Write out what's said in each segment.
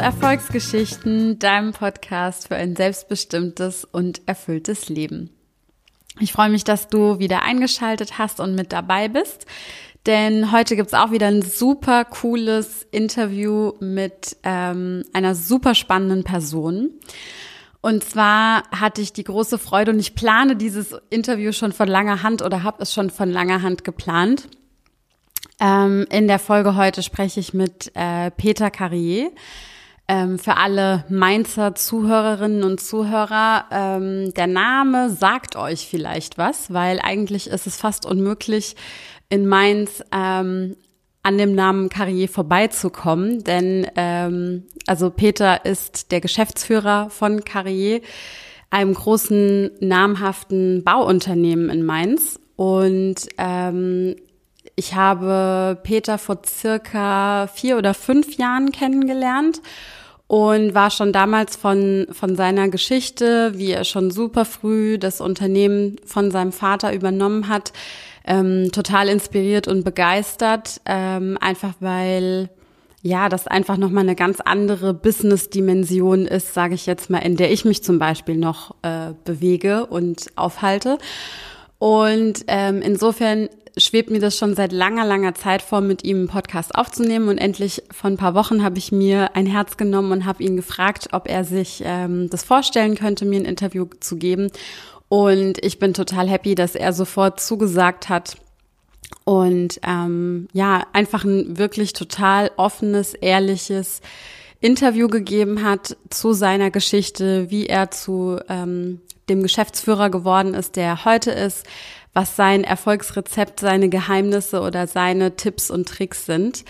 Erfolgsgeschichten, deinem Podcast für ein selbstbestimmtes und erfülltes Leben. Ich freue mich, dass du wieder eingeschaltet hast und mit dabei bist, denn heute gibt's auch wieder ein super cooles Interview mit ähm, einer super spannenden Person. Und zwar hatte ich die große Freude und ich plane dieses Interview schon von langer Hand oder habe es schon von langer Hand geplant. Ähm, in der Folge heute spreche ich mit äh, Peter Carrier. Ähm, für alle Mainzer Zuhörerinnen und Zuhörer, ähm, der Name sagt euch vielleicht was, weil eigentlich ist es fast unmöglich, in Mainz ähm, an dem Namen Carrier vorbeizukommen, denn ähm, also Peter ist der Geschäftsführer von Carrier, einem großen namhaften Bauunternehmen in Mainz. Und ähm, ich habe Peter vor circa vier oder fünf Jahren kennengelernt und war schon damals von, von seiner Geschichte, wie er schon super früh das Unternehmen von seinem Vater übernommen hat, ähm, total inspiriert und begeistert, ähm, einfach weil ja, das einfach nochmal eine ganz andere Business-Dimension ist, sage ich jetzt mal, in der ich mich zum Beispiel noch äh, bewege und aufhalte. Und ähm, insofern schwebt mir das schon seit langer, langer Zeit vor, mit ihm einen Podcast aufzunehmen. Und endlich vor ein paar Wochen habe ich mir ein Herz genommen und habe ihn gefragt, ob er sich ähm, das vorstellen könnte, mir ein Interview zu geben. Und ich bin total happy, dass er sofort zugesagt hat. Und ähm, ja, einfach ein wirklich total offenes, ehrliches Interview gegeben hat zu seiner Geschichte, wie er zu ähm, dem Geschäftsführer geworden ist, der er heute ist, was sein Erfolgsrezept, seine Geheimnisse oder seine Tipps und Tricks sind.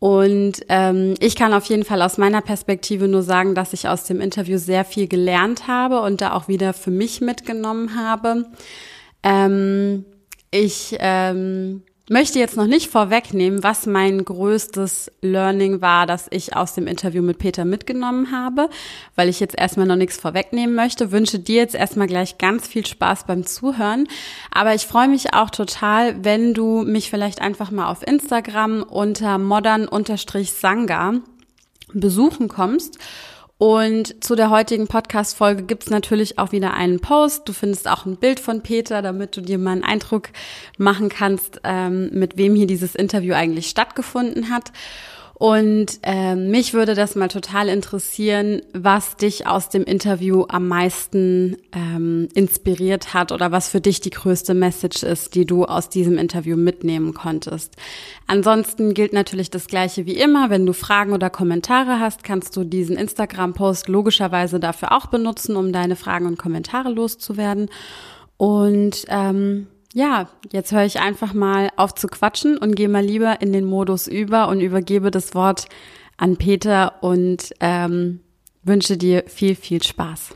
Und ähm, ich kann auf jeden Fall aus meiner Perspektive nur sagen, dass ich aus dem Interview sehr viel gelernt habe und da auch wieder für mich mitgenommen habe. Ähm, ich ähm, möchte jetzt noch nicht vorwegnehmen, was mein größtes Learning war, das ich aus dem Interview mit Peter mitgenommen habe, weil ich jetzt erstmal noch nichts vorwegnehmen möchte. Wünsche dir jetzt erstmal gleich ganz viel Spaß beim Zuhören. Aber ich freue mich auch total, wenn du mich vielleicht einfach mal auf Instagram unter modern-sanga besuchen kommst und zu der heutigen Podcast-Folge gibt's natürlich auch wieder einen Post. Du findest auch ein Bild von Peter, damit du dir mal einen Eindruck machen kannst, ähm, mit wem hier dieses Interview eigentlich stattgefunden hat. Und äh, mich würde das mal total interessieren, was dich aus dem Interview am meisten ähm, inspiriert hat oder was für dich die größte Message ist, die du aus diesem Interview mitnehmen konntest. Ansonsten gilt natürlich das Gleiche wie immer. Wenn du Fragen oder Kommentare hast, kannst du diesen Instagram-Post logischerweise dafür auch benutzen, um deine Fragen und Kommentare loszuwerden. Und ähm, ja, jetzt höre ich einfach mal auf zu quatschen und gehe mal lieber in den Modus über und übergebe das Wort an Peter und ähm, wünsche dir viel, viel Spaß.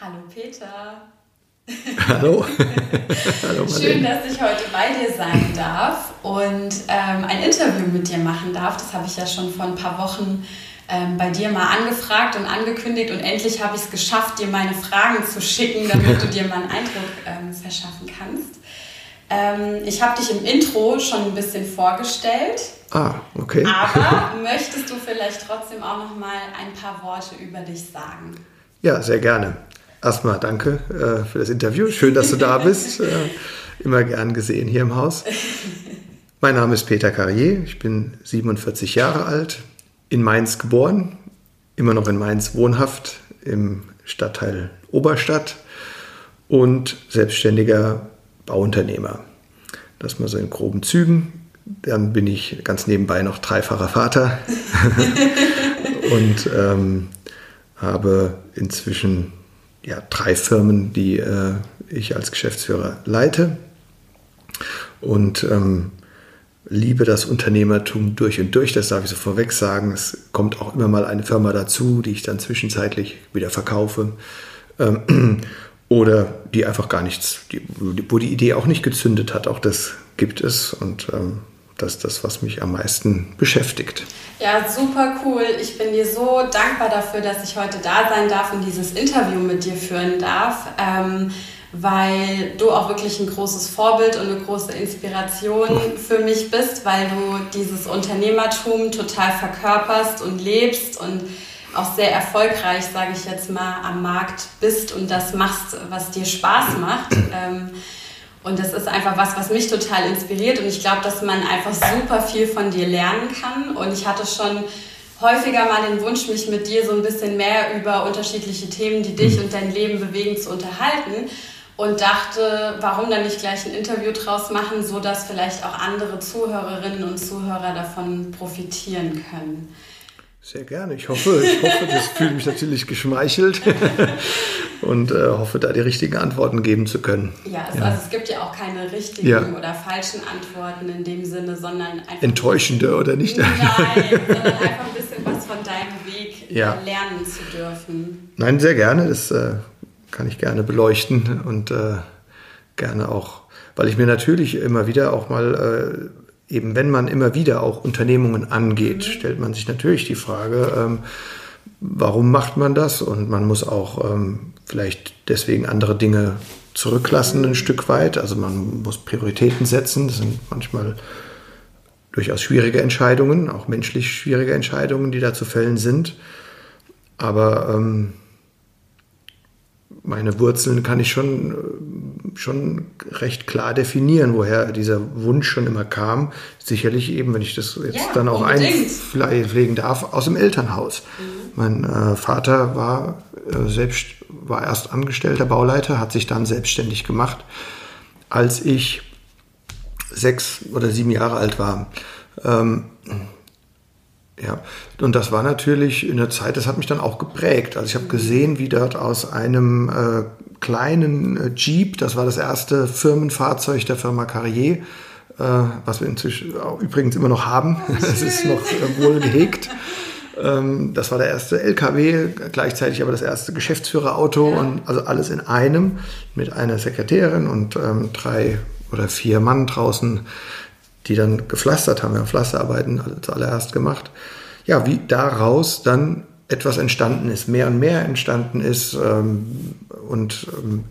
Hallo Peter. Hallo. Hallo Schön, dass ich heute bei dir sein darf und ähm, ein Interview mit dir machen darf. Das habe ich ja schon vor ein paar Wochen ähm, bei dir mal angefragt und angekündigt und endlich habe ich es geschafft, dir meine Fragen zu schicken, damit du dir mal einen Eindruck ähm, verschaffen kannst. Ähm, ich habe dich im Intro schon ein bisschen vorgestellt. Ah, okay. Aber möchtest du vielleicht trotzdem auch noch mal ein paar Worte über dich sagen? Ja, sehr gerne. Erstmal danke äh, für das Interview. Schön, dass du da bist. Äh, immer gern gesehen hier im Haus. Mein Name ist Peter Carrier. Ich bin 47 Jahre alt, in Mainz geboren, immer noch in Mainz wohnhaft im Stadtteil Oberstadt und selbstständiger Bauunternehmer. Das mal so in groben Zügen. Dann bin ich ganz nebenbei noch dreifacher Vater und ähm, habe inzwischen ja, drei Firmen, die äh, ich als Geschäftsführer leite. Und ähm, liebe das Unternehmertum durch und durch, das darf ich so vorweg sagen. Es kommt auch immer mal eine Firma dazu, die ich dann zwischenzeitlich wieder verkaufe. Ähm, oder die einfach gar nichts, die, wo die Idee auch nicht gezündet hat. Auch das gibt es und ähm, das ist das, was mich am meisten beschäftigt. Ja, super cool. Ich bin dir so dankbar dafür, dass ich heute da sein darf und dieses Interview mit dir führen darf. Ähm, weil du auch wirklich ein großes Vorbild und eine große Inspiration für mich bist, weil du dieses Unternehmertum total verkörperst und lebst und auch sehr erfolgreich, sage ich jetzt mal, am Markt bist und das machst, was dir Spaß macht. Ähm, und das ist einfach was, was mich total inspiriert. Und ich glaube, dass man einfach super viel von dir lernen kann. Und ich hatte schon häufiger mal den Wunsch, mich mit dir so ein bisschen mehr über unterschiedliche Themen, die dich mhm. und dein Leben bewegen, zu unterhalten. Und dachte, warum dann nicht gleich ein Interview draus machen, so dass vielleicht auch andere Zuhörerinnen und Zuhörer davon profitieren können. Sehr gerne. Ich hoffe, ich hoffe, das fühlt mich natürlich geschmeichelt und äh, hoffe, da die richtigen Antworten geben zu können. Ja, es, ja. also es gibt ja auch keine richtigen ja. oder falschen Antworten in dem Sinne, sondern einfach. Enttäuschende oder nicht? Nein, sondern einfach ein bisschen was von deinem Weg ja. lernen zu dürfen. Nein, sehr gerne. Das äh, kann ich gerne beleuchten und äh, gerne auch, weil ich mir natürlich immer wieder auch mal äh, eben wenn man immer wieder auch Unternehmungen angeht, mhm. stellt man sich natürlich die Frage, ähm, warum macht man das? Und man muss auch ähm, vielleicht deswegen andere Dinge zurücklassen ein Stück weit. Also man muss Prioritäten setzen. Das sind manchmal durchaus schwierige Entscheidungen, auch menschlich schwierige Entscheidungen, die da zu fällen sind. Aber ähm, meine Wurzeln kann ich schon, äh, schon recht klar definieren, woher dieser Wunsch schon immer kam. Sicherlich eben, wenn ich das jetzt ja, dann auch einpflegen darf, aus dem Elternhaus. Mhm. Mein äh, Vater war äh, selbst, war erst angestellter Bauleiter, hat sich dann selbstständig gemacht. Als ich sechs oder sieben Jahre alt war, ähm, ja, und das war natürlich in der Zeit, das hat mich dann auch geprägt. Also ich habe gesehen, wie dort aus einem äh, kleinen äh, Jeep, das war das erste Firmenfahrzeug der Firma Carrier, äh, was wir inzwischen übrigens immer noch haben, oh, es ist noch äh, wohl gehegt. Ähm, das war der erste LKW, gleichzeitig aber das erste Geschäftsführerauto ja. und also alles in einem mit einer Sekretärin und ähm, drei oder vier Mann draußen die dann gepflastert haben. Wir haben Pflasterarbeiten zuallererst gemacht. Ja, wie daraus dann etwas entstanden ist, mehr und mehr entstanden ist ähm, und ähm,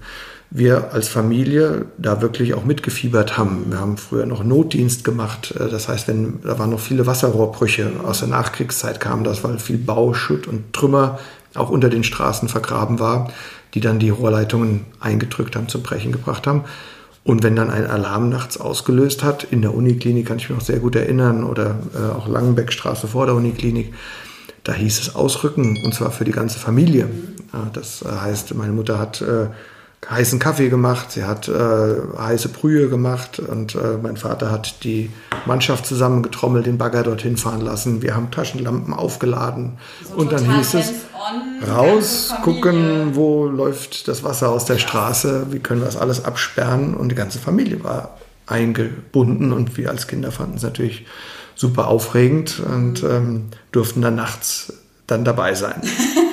wir als Familie da wirklich auch mitgefiebert haben. Wir haben früher noch Notdienst gemacht. Äh, das heißt, wenn da waren noch viele Wasserrohrbrüche aus der Nachkriegszeit kamen das, weil viel Bau, Schutt und Trümmer auch unter den Straßen vergraben war, die dann die Rohrleitungen eingedrückt haben, zum Brechen gebracht haben. Und wenn dann ein Alarm nachts ausgelöst hat, in der Uniklinik kann ich mich noch sehr gut erinnern, oder äh, auch Langenbeckstraße vor der Uniklinik, da hieß es ausrücken, und zwar für die ganze Familie. Ja, das äh, heißt, meine Mutter hat äh, heißen Kaffee gemacht, sie hat äh, heiße Brühe gemacht und äh, mein Vater hat die Mannschaft zusammengetrommelt, den Bagger dorthin fahren lassen. Wir haben Taschenlampen aufgeladen so und dann hieß es raus, gucken, wo läuft das Wasser aus der Straße, wie können wir das alles absperren und die ganze Familie war eingebunden und wir als Kinder fanden es natürlich super aufregend und ähm, durften dann nachts dann dabei sein.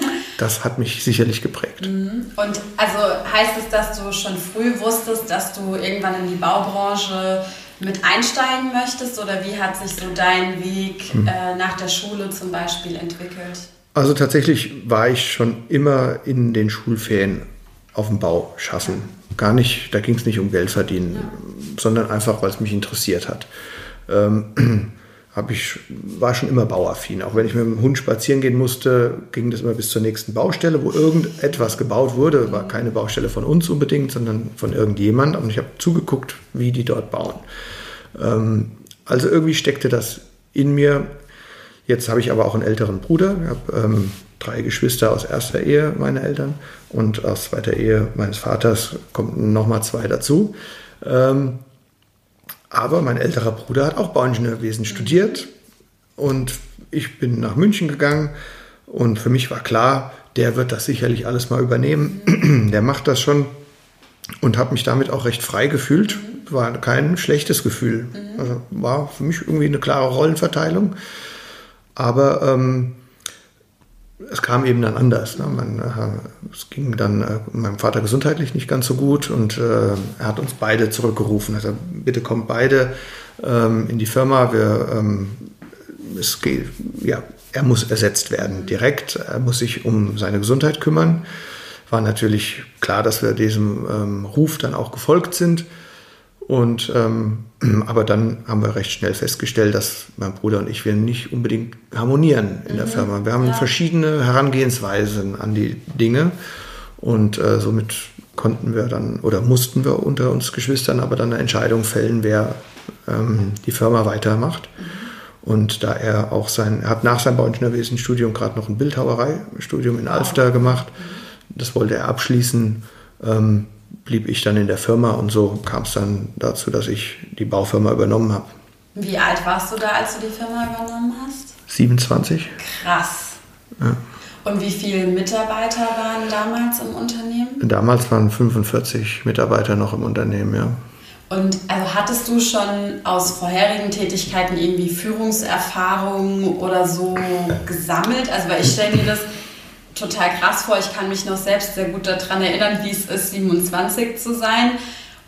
das hat mich sicherlich geprägt. Mhm. Und also heißt es, dass du schon früh wusstest, dass du irgendwann in die Baubranche mit einsteigen möchtest oder wie hat sich so dein Weg hm. äh, nach der Schule zum Beispiel entwickelt? Also tatsächlich war ich schon immer in den Schulferien auf dem Bau schaffen. Gar nicht, da ging es nicht um Geld verdienen, ja. sondern einfach, weil es mich interessiert hat. Ähm, ich, war schon immer bauaffin. Auch wenn ich mit dem Hund spazieren gehen musste, ging das immer bis zur nächsten Baustelle, wo irgendetwas gebaut wurde. War keine Baustelle von uns unbedingt, sondern von irgendjemand. Und ich habe zugeguckt, wie die dort bauen. Ähm, also irgendwie steckte das in mir. Jetzt habe ich aber auch einen älteren Bruder. Ich habe ähm, drei Geschwister aus erster Ehe meiner Eltern und aus zweiter Ehe meines Vaters kommen nochmal zwei dazu. Ähm, aber mein älterer Bruder hat auch Bauingenieurwesen studiert und ich bin nach München gegangen und für mich war klar, der wird das sicherlich alles mal übernehmen. Der macht das schon und habe mich damit auch recht frei gefühlt. War kein schlechtes Gefühl. Also war für mich irgendwie eine klare Rollenverteilung. Aber ähm, es kam eben dann anders. Ne? Man, äh, es ging dann äh, meinem Vater gesundheitlich nicht ganz so gut und äh, er hat uns beide zurückgerufen. Also bitte kommt beide ähm, in die Firma. Wir, ähm, es geht, ja, er muss ersetzt werden direkt. Er muss sich um seine Gesundheit kümmern, war natürlich klar, dass wir diesem ähm, Ruf dann auch gefolgt sind. Und ähm, aber dann haben wir recht schnell festgestellt, dass mein Bruder und ich wir nicht unbedingt harmonieren in mhm. der Firma. Wir haben ja. verschiedene Herangehensweisen an die Dinge und äh, somit konnten wir dann oder mussten wir unter uns Geschwistern aber dann eine Entscheidung fällen, wer ähm, die Firma weitermacht. Mhm. Und da er auch sein, er hat nach seinem Bauingenieurwesenstudium gerade noch ein Bildhauerei-Studium in Alfter gemacht. Das wollte er abschließen. Ähm, blieb ich dann in der Firma und so kam es dann dazu, dass ich die Baufirma übernommen habe. Wie alt warst du da, als du die Firma übernommen hast? 27. Krass. Ja. Und wie viele Mitarbeiter waren damals im Unternehmen? Damals waren 45 Mitarbeiter noch im Unternehmen, ja. Und also hattest du schon aus vorherigen Tätigkeiten irgendwie Führungserfahrungen oder so gesammelt? Also weil ich stelle mir das total krass vor. Ich kann mich noch selbst sehr gut daran erinnern, wie es ist, 27 zu sein.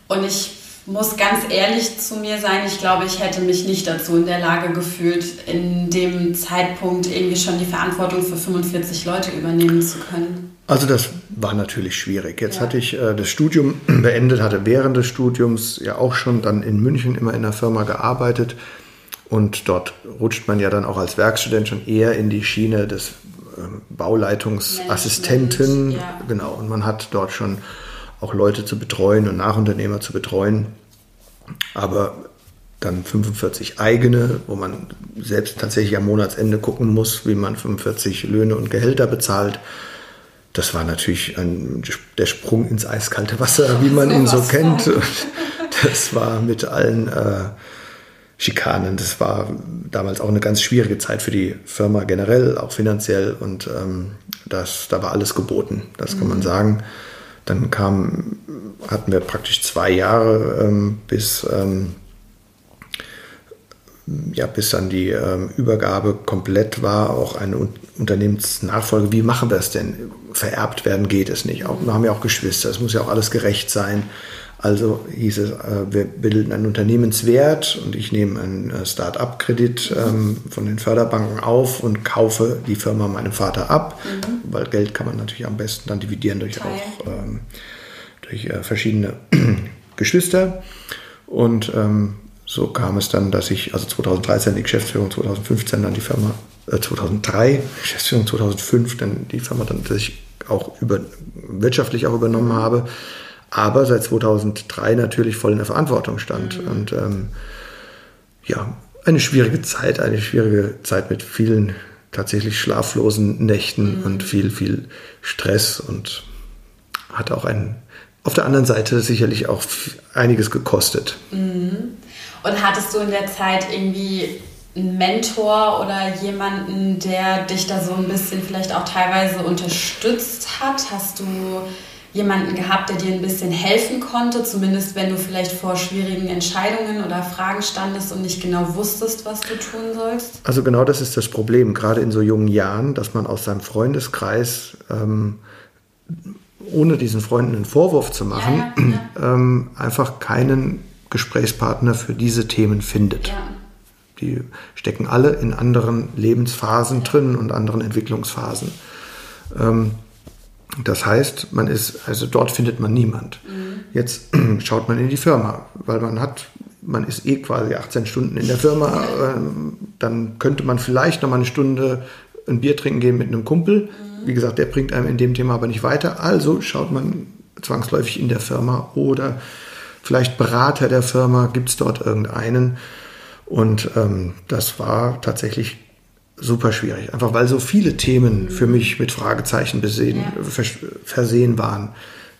Und ich muss ganz ehrlich zu mir sein, ich glaube, ich hätte mich nicht dazu in der Lage gefühlt, in dem Zeitpunkt irgendwie schon die Verantwortung für 45 Leute übernehmen zu können. Also das war natürlich schwierig. Jetzt ja. hatte ich äh, das Studium beendet, hatte während des Studiums ja auch schon dann in München immer in der Firma gearbeitet. Und dort rutscht man ja dann auch als Werkstudent schon eher in die Schiene des ähm, Bauleitungsassistenten. Ja. Genau, und man hat dort schon auch Leute zu betreuen und Nachunternehmer zu betreuen. Aber dann 45 eigene, wo man selbst tatsächlich am Monatsende gucken muss, wie man 45 Löhne und Gehälter bezahlt. Das war natürlich ein, der Sprung ins eiskalte Wasser, wie man ihn so kennt. Das war mit allen äh, Schikanen. Das war damals auch eine ganz schwierige Zeit für die Firma generell, auch finanziell. Und ähm, das, da war alles geboten, das kann man mhm. sagen. Dann kam, hatten wir praktisch zwei Jahre ähm, bis, ähm, ja, bis dann die ähm, Übergabe komplett war, auch eine Unternehmensnachfolge. Wie machen wir es denn? Vererbt werden geht es nicht. Auch, wir haben ja auch Geschwister, es muss ja auch alles gerecht sein. Also hieß es, äh, wir bilden einen Unternehmenswert und ich nehme einen äh, Start-up-Kredit ähm, von den Förderbanken auf und kaufe die Firma meinem Vater ab, mhm. weil Geld kann man natürlich am besten dann dividieren durch Teil. auch ähm, durch äh, verschiedene Geschwister. Und ähm, so kam es dann, dass ich, also 2013 die Geschäftsführung, 2015 dann die Firma, äh, 2003 Geschäftsführung, 2005 dann die Firma dann, dass ich auch über, wirtschaftlich auch übernommen habe aber seit 2003 natürlich voll in der Verantwortung stand. Mhm. Und ähm, ja, eine schwierige Zeit, eine schwierige Zeit mit vielen tatsächlich schlaflosen Nächten mhm. und viel, viel Stress und hat auch einen, auf der anderen Seite sicherlich auch einiges gekostet. Mhm. Und hattest du in der Zeit irgendwie einen Mentor oder jemanden, der dich da so ein bisschen vielleicht auch teilweise unterstützt hat? Hast du jemanden gehabt, der dir ein bisschen helfen konnte, zumindest wenn du vielleicht vor schwierigen Entscheidungen oder Fragen standest und nicht genau wusstest, was du tun sollst? Also genau das ist das Problem, gerade in so jungen Jahren, dass man aus seinem Freundeskreis, ähm, ohne diesen Freunden einen Vorwurf zu machen, ja, ja, ja. Ähm, einfach keinen Gesprächspartner für diese Themen findet. Die stecken alle in anderen Lebensphasen drin und anderen Entwicklungsphasen. Ähm, das heißt, man ist, also dort findet man niemand. Mhm. Jetzt schaut man in die Firma, weil man hat, man ist eh quasi 18 Stunden in der Firma. Ähm, dann könnte man vielleicht noch mal eine Stunde ein Bier trinken gehen mit einem Kumpel. Mhm. Wie gesagt, der bringt einem in dem Thema aber nicht weiter. Also schaut man zwangsläufig in der Firma oder vielleicht Berater der Firma, gibt es dort irgendeinen. Und ähm, das war tatsächlich super schwierig. Einfach weil so viele Themen für mich mit Fragezeichen besehen, ja. versehen waren.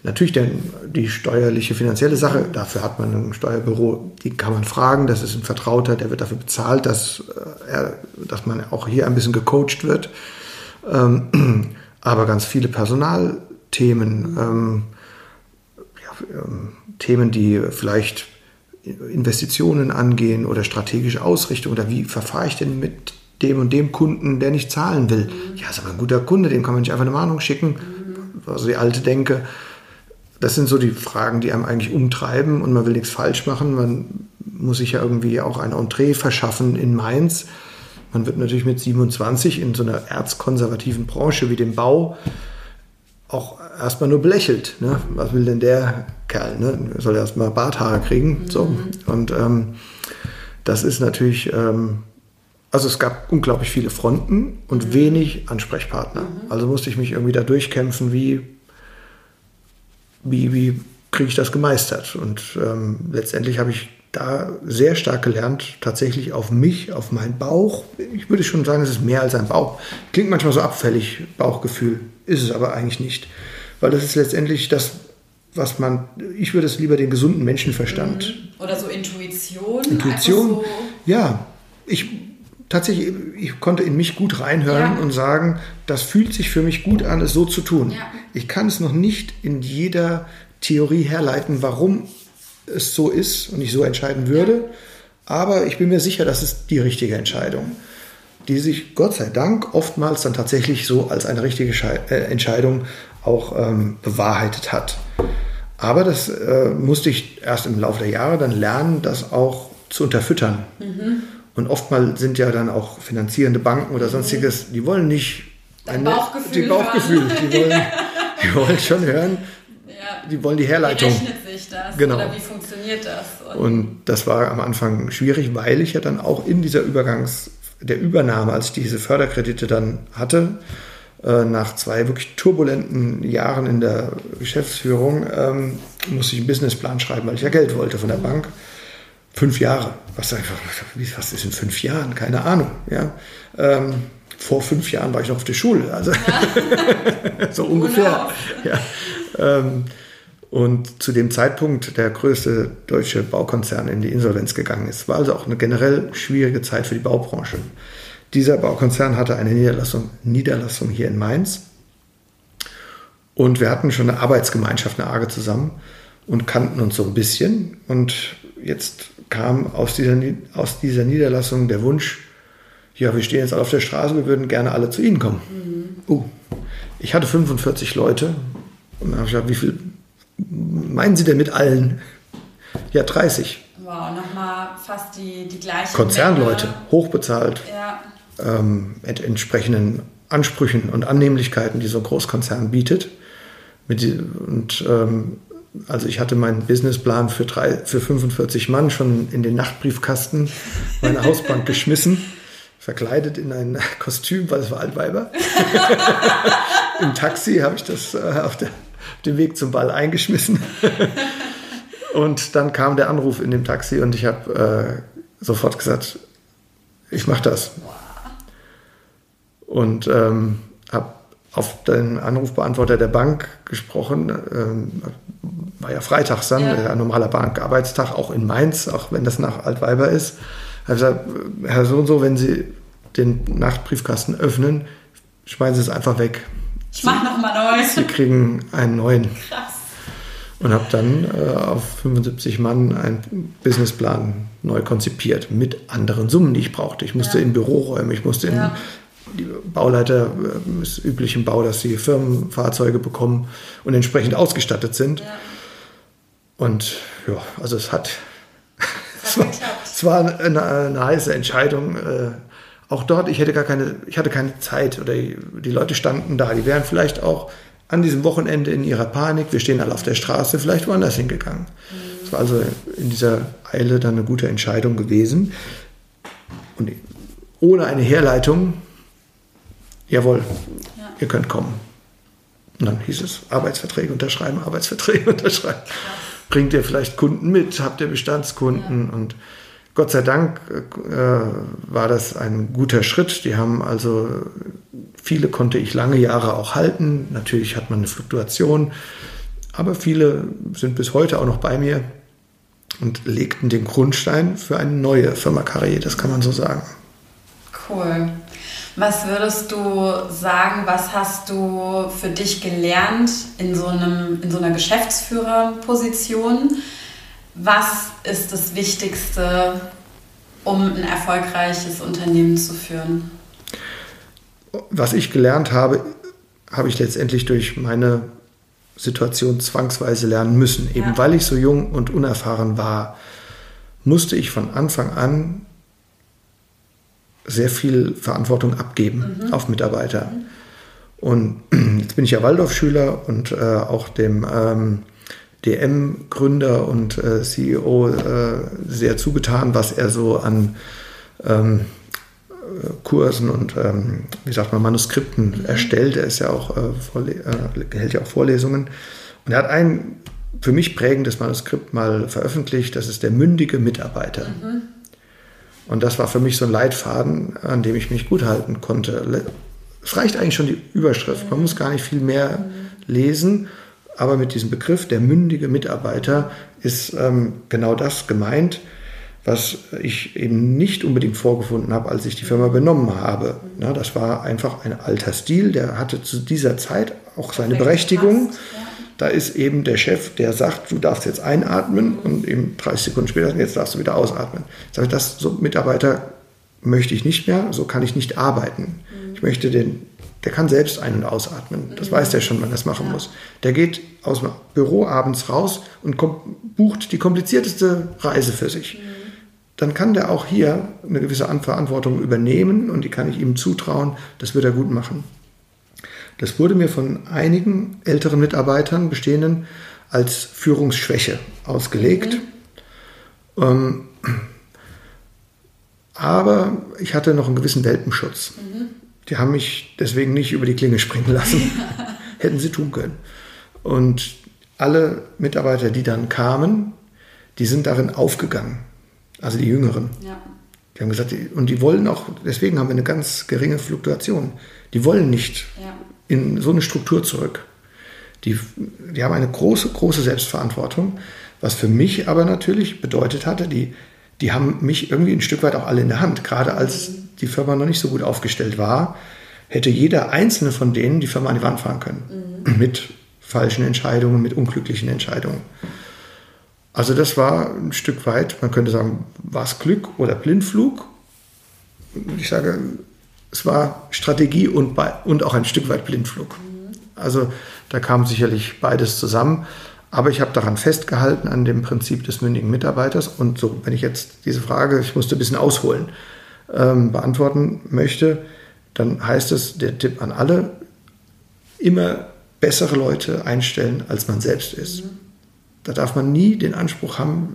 Natürlich denn die steuerliche, finanzielle Sache, dafür hat man ein Steuerbüro, die kann man fragen, das ist ein Vertrauter, der wird dafür bezahlt, dass, äh, er, dass man auch hier ein bisschen gecoacht wird. Ähm, aber ganz viele Personalthemen, ähm, ja, ähm, Themen, die vielleicht Investitionen angehen oder strategische Ausrichtung oder wie verfahre ich denn mit dem und dem Kunden, der nicht zahlen will. Mhm. Ja, ist aber ein guter Kunde, dem kann man nicht einfach eine Mahnung schicken. Mhm. Also die alte Denke. Das sind so die Fragen, die einem eigentlich umtreiben und man will nichts falsch machen. Man muss sich ja irgendwie auch ein Entree verschaffen in Mainz. Man wird natürlich mit 27 in so einer erzkonservativen Branche wie dem Bau auch erstmal nur belächelt. Ne? Was will denn der Kerl? Ne? Soll erstmal Barthaare kriegen. Mhm. So. Und ähm, das ist natürlich, ähm, also es gab unglaublich viele Fronten und mhm. wenig Ansprechpartner. Mhm. Also musste ich mich irgendwie da durchkämpfen, wie, wie, wie kriege ich das gemeistert. Und ähm, letztendlich habe ich da sehr stark gelernt, tatsächlich auf mich, auf meinen Bauch. Ich würde schon sagen, es ist mehr als ein Bauch. Klingt manchmal so abfällig, Bauchgefühl, ist es aber eigentlich nicht. Weil das ist letztendlich das, was man, ich würde es lieber den gesunden Menschenverstand. Mhm. Oder so Intuition. Intuition, so. ja. Ich tatsächlich, ich konnte in mich gut reinhören ja. und sagen, das fühlt sich für mich gut an, es so zu tun. Ja. Ich kann es noch nicht in jeder Theorie herleiten, warum es so ist und ich so entscheiden würde. Aber ich bin mir sicher, das ist die richtige Entscheidung, die sich Gott sei Dank oftmals dann tatsächlich so als eine richtige äh, Entscheidung auch ähm, bewahrheitet hat. Aber das äh, musste ich erst im Laufe der Jahre dann lernen, das auch zu unterfüttern. Mhm. Und oftmals sind ja dann auch finanzierende Banken oder sonstiges, die wollen nicht ein Bauchgefühl, die Bauchgefühl, die wollen, die wollen schon hören, die wollen die Herleitung. Wie rechnet sich das? Genau. Oder wie funktioniert das? Und, und, das war am Anfang schwierig, weil ich ja dann auch in dieser Übergangs, der Übernahme, als ich diese Förderkredite dann hatte, äh, nach zwei wirklich turbulenten Jahren in der Geschäftsführung, ähm, musste ich einen Businessplan schreiben, weil ich ja Geld wollte von der Bank. Fünf Jahre. Was, was ist in fünf Jahren? Keine Ahnung. Ja. Ähm, vor fünf Jahren war ich noch auf der Schule, also ja. so ungefähr. Ja. Ähm, und zu dem Zeitpunkt der größte deutsche Baukonzern in die Insolvenz gegangen ist. War also auch eine generell schwierige Zeit für die Baubranche. Dieser Baukonzern hatte eine Niederlassung, Niederlassung hier in Mainz. Und wir hatten schon eine Arbeitsgemeinschaft, eine Arge zusammen und kannten uns so ein bisschen. Und jetzt kam aus dieser, aus dieser Niederlassung der Wunsch, ja, wir stehen jetzt auf der Straße, wir würden gerne alle zu Ihnen kommen. Mhm. Uh, ich hatte 45 Leute und dann habe ich gesagt, wie viel meinen Sie denn mit allen? Ja, 30. Wow, nochmal fast die, die gleiche. Konzernleute, Menge. hochbezahlt, ja. ähm, mit entsprechenden Ansprüchen und Annehmlichkeiten, die so ein Großkonzern bietet. Mit, und ähm, also ich hatte meinen Businessplan für, drei, für 45 Mann schon in den Nachtbriefkasten meiner Hausbank geschmissen, verkleidet in ein Kostüm, weil es war Altweiber. Im Taxi habe ich das äh, auf der den Weg zum Ball eingeschmissen. und dann kam der Anruf in dem Taxi und ich habe äh, sofort gesagt, ich mache das. Und ähm, habe auf den Anrufbeantworter der Bank gesprochen. Ähm, war ja freitags dann, ja. ein normaler Bankarbeitstag, auch in Mainz, auch wenn das nach Altweiber ist. Habe gesagt, Herr so und so, wenn Sie den Nachtbriefkasten öffnen, schmeißen Sie es einfach weg. Ich mach nochmal neu. Sie kriegen einen neuen. Krass. Und habe dann äh, auf 75 Mann einen Businessplan neu konzipiert mit anderen Summen, die ich brauchte. Ich musste ja. in Büroräume, ich musste ja. Die Bauleiter äh, ist üblich im Bau, dass sie Firmenfahrzeuge bekommen und entsprechend ausgestattet sind. Ja. Und ja, also es hat, es war, es war eine, eine, heiße Entscheidung. Äh, auch dort, ich hätte gar keine, ich hatte keine Zeit oder die, die Leute standen da, die wären vielleicht auch an diesem Wochenende in ihrer Panik, wir stehen alle auf der Straße, vielleicht woanders hingegangen. Es mhm. war also in dieser Eile dann eine gute Entscheidung gewesen. Und ohne eine Herleitung, jawohl, ja. ihr könnt kommen. Und dann hieß es, Arbeitsverträge unterschreiben, Arbeitsverträge unterschreiben. Ja. Bringt ihr vielleicht Kunden mit, habt ihr Bestandskunden ja. und Gott sei Dank äh, war das ein guter Schritt. Die haben also, viele konnte ich lange Jahre auch halten. Natürlich hat man eine Fluktuation, aber viele sind bis heute auch noch bei mir und legten den Grundstein für eine neue Firma Carré, das kann man so sagen. Cool. Was würdest du sagen, was hast du für dich gelernt in so, einem, in so einer Geschäftsführerposition? Was ist das Wichtigste, um ein erfolgreiches Unternehmen zu führen? Was ich gelernt habe, habe ich letztendlich durch meine Situation zwangsweise lernen müssen. Eben ja. weil ich so jung und unerfahren war, musste ich von Anfang an sehr viel Verantwortung abgeben mhm. auf Mitarbeiter. Und jetzt bin ich ja Waldorfschüler und äh, auch dem ähm, DM-Gründer und äh, CEO äh, sehr zugetan, was er so an ähm, Kursen und ähm, wie sagt man Manuskripten mhm. erstellt. Er ist ja auch äh, äh, hält ja auch Vorlesungen und er hat ein für mich prägendes Manuskript mal veröffentlicht. Das ist der mündige Mitarbeiter. Mhm. Und das war für mich so ein Leitfaden, an dem ich mich gut halten konnte. Es reicht eigentlich schon die Überschrift. Man muss gar nicht viel mehr lesen. Aber mit diesem Begriff, der mündige Mitarbeiter, ist ähm, genau das gemeint, was ich eben nicht unbedingt vorgefunden habe, als ich die Firma benommen habe. Na, das war einfach ein alter Stil, der hatte zu dieser Zeit auch seine Berechtigung. Da ist eben der Chef, der sagt, du darfst jetzt einatmen und eben 30 Sekunden später, jetzt darfst du wieder ausatmen. Ich sage, das so Mitarbeiter möchte ich nicht mehr, so kann ich nicht arbeiten. Ich möchte den der kann selbst ein- und ausatmen. Das weiß der schon, wann er das machen ja. muss. Der geht aus dem Büro abends raus und kommt, bucht die komplizierteste Reise für sich. Mhm. Dann kann der auch hier eine gewisse Verantwortung übernehmen und die kann ich ihm zutrauen, das wird er gut machen. Das wurde mir von einigen älteren Mitarbeitern, bestehenden, als Führungsschwäche ausgelegt. Mhm. Ähm, aber ich hatte noch einen gewissen Welpenschutz. Mhm. Die haben mich deswegen nicht über die Klinge springen lassen. Hätten sie tun können. Und alle Mitarbeiter, die dann kamen, die sind darin aufgegangen. Also die Jüngeren. Ja. Die haben gesagt, und die wollen auch, deswegen haben wir eine ganz geringe Fluktuation. Die wollen nicht ja. In so eine Struktur zurück. Die, die haben eine große, große Selbstverantwortung, was für mich aber natürlich bedeutet hatte, die, die haben mich irgendwie ein Stück weit auch alle in der Hand. Gerade als die Firma noch nicht so gut aufgestellt war, hätte jeder einzelne von denen die Firma an die Wand fahren können. Mhm. Mit falschen Entscheidungen, mit unglücklichen Entscheidungen. Also das war ein Stück weit, man könnte sagen, war es Glück oder Blindflug? Ich sage, es war Strategie und, und auch ein Stück weit Blindflug. Also da kam sicherlich beides zusammen. Aber ich habe daran festgehalten, an dem Prinzip des mündigen Mitarbeiters. Und so, wenn ich jetzt diese Frage, ich musste ein bisschen ausholen, ähm, beantworten möchte, dann heißt es, der Tipp an alle, immer bessere Leute einstellen, als man selbst ist. Da darf man nie den Anspruch haben,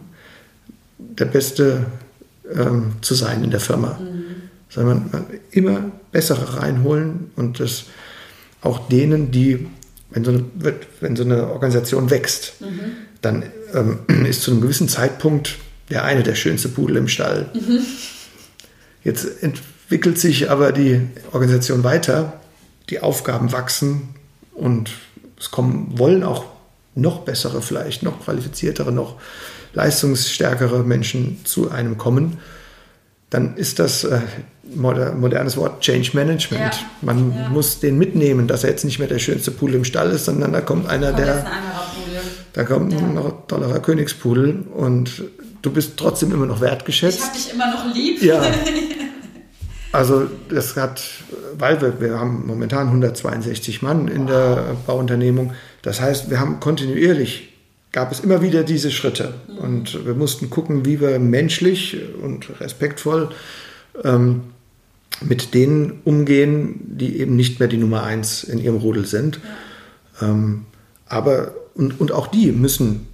der Beste ähm, zu sein in der Firma, mhm. Sondern man, immer bessere reinholen und das auch denen, die, wenn so eine, wenn so eine Organisation wächst, mhm. dann ähm, ist zu einem gewissen Zeitpunkt der eine der schönste Pudel im Stall. Mhm. Jetzt entwickelt sich aber die Organisation weiter, die Aufgaben wachsen und es kommen, wollen auch noch bessere, vielleicht noch qualifiziertere, noch leistungsstärkere Menschen zu einem kommen, dann ist das äh, modernes Wort Change Management. Ja. Man ja. muss den mitnehmen, dass er jetzt nicht mehr der schönste Pudel im Stall ist, sondern da kommt einer, kommt der. Da kommt ja. noch ein tollerer Königspudel und du bist trotzdem immer noch wertgeschätzt. Ich habe dich immer noch lieb. Ja. Also das hat, weil wir, wir haben momentan 162 Mann in der Bauunternehmung. Das heißt, wir haben kontinuierlich, gab es immer wieder diese Schritte. Mhm. Und wir mussten gucken, wie wir menschlich und respektvoll ähm, mit denen umgehen, die eben nicht mehr die Nummer eins in ihrem Rudel sind. Ja. Ähm, aber und, und auch die müssen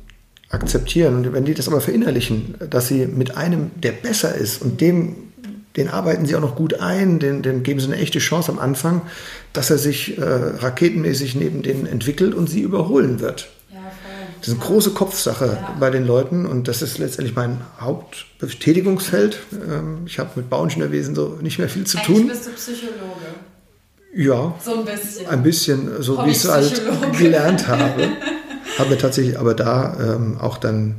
akzeptieren. Und wenn die das aber verinnerlichen, dass sie mit einem, der besser ist und dem den arbeiten sie auch noch gut ein, den, den geben sie eine echte Chance am Anfang, dass er sich äh, raketenmäßig neben denen entwickelt und sie überholen wird. Ja, das ist eine große Kopfsache bei den Leuten und das ist letztendlich mein Hauptbetätigungsfeld. Ähm, ich habe mit Bauingenieurwesen so nicht mehr viel zu Eigentlich tun. bist du Psychologe. Ja, so ein bisschen. Ein bisschen, so wie ich es halt gelernt habe. habe tatsächlich aber da ähm, auch dann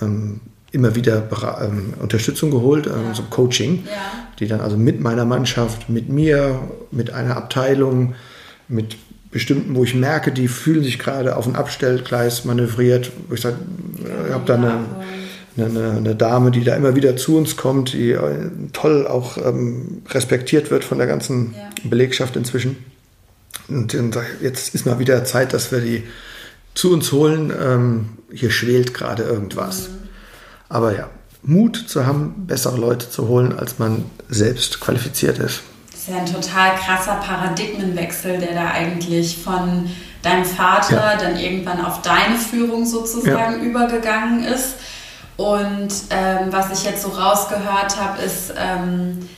ähm, immer wieder ähm, Unterstützung geholt, ähm, ja. so Coaching, ja. die dann also mit meiner Mannschaft, mit mir, mit einer Abteilung, mit bestimmten, wo ich merke, die fühlen sich gerade auf ein Abstellgleis manövriert. Ich sage, ich habe da eine, eine, eine, Dame, die da immer wieder zu uns kommt, die äh, toll auch ähm, respektiert wird von der ganzen. Belegschaft inzwischen. Und dann sage ich, jetzt ist mal wieder Zeit, dass wir die zu uns holen. Ähm, hier schwelt gerade irgendwas. Mhm. Aber ja, Mut zu haben, bessere Leute zu holen, als man selbst qualifiziert ist. Ist ja ein total krasser Paradigmenwechsel, der da eigentlich von deinem Vater ja. dann irgendwann auf deine Führung sozusagen ja. übergegangen ist. Und ähm, was ich jetzt so rausgehört habe, ist, ähm,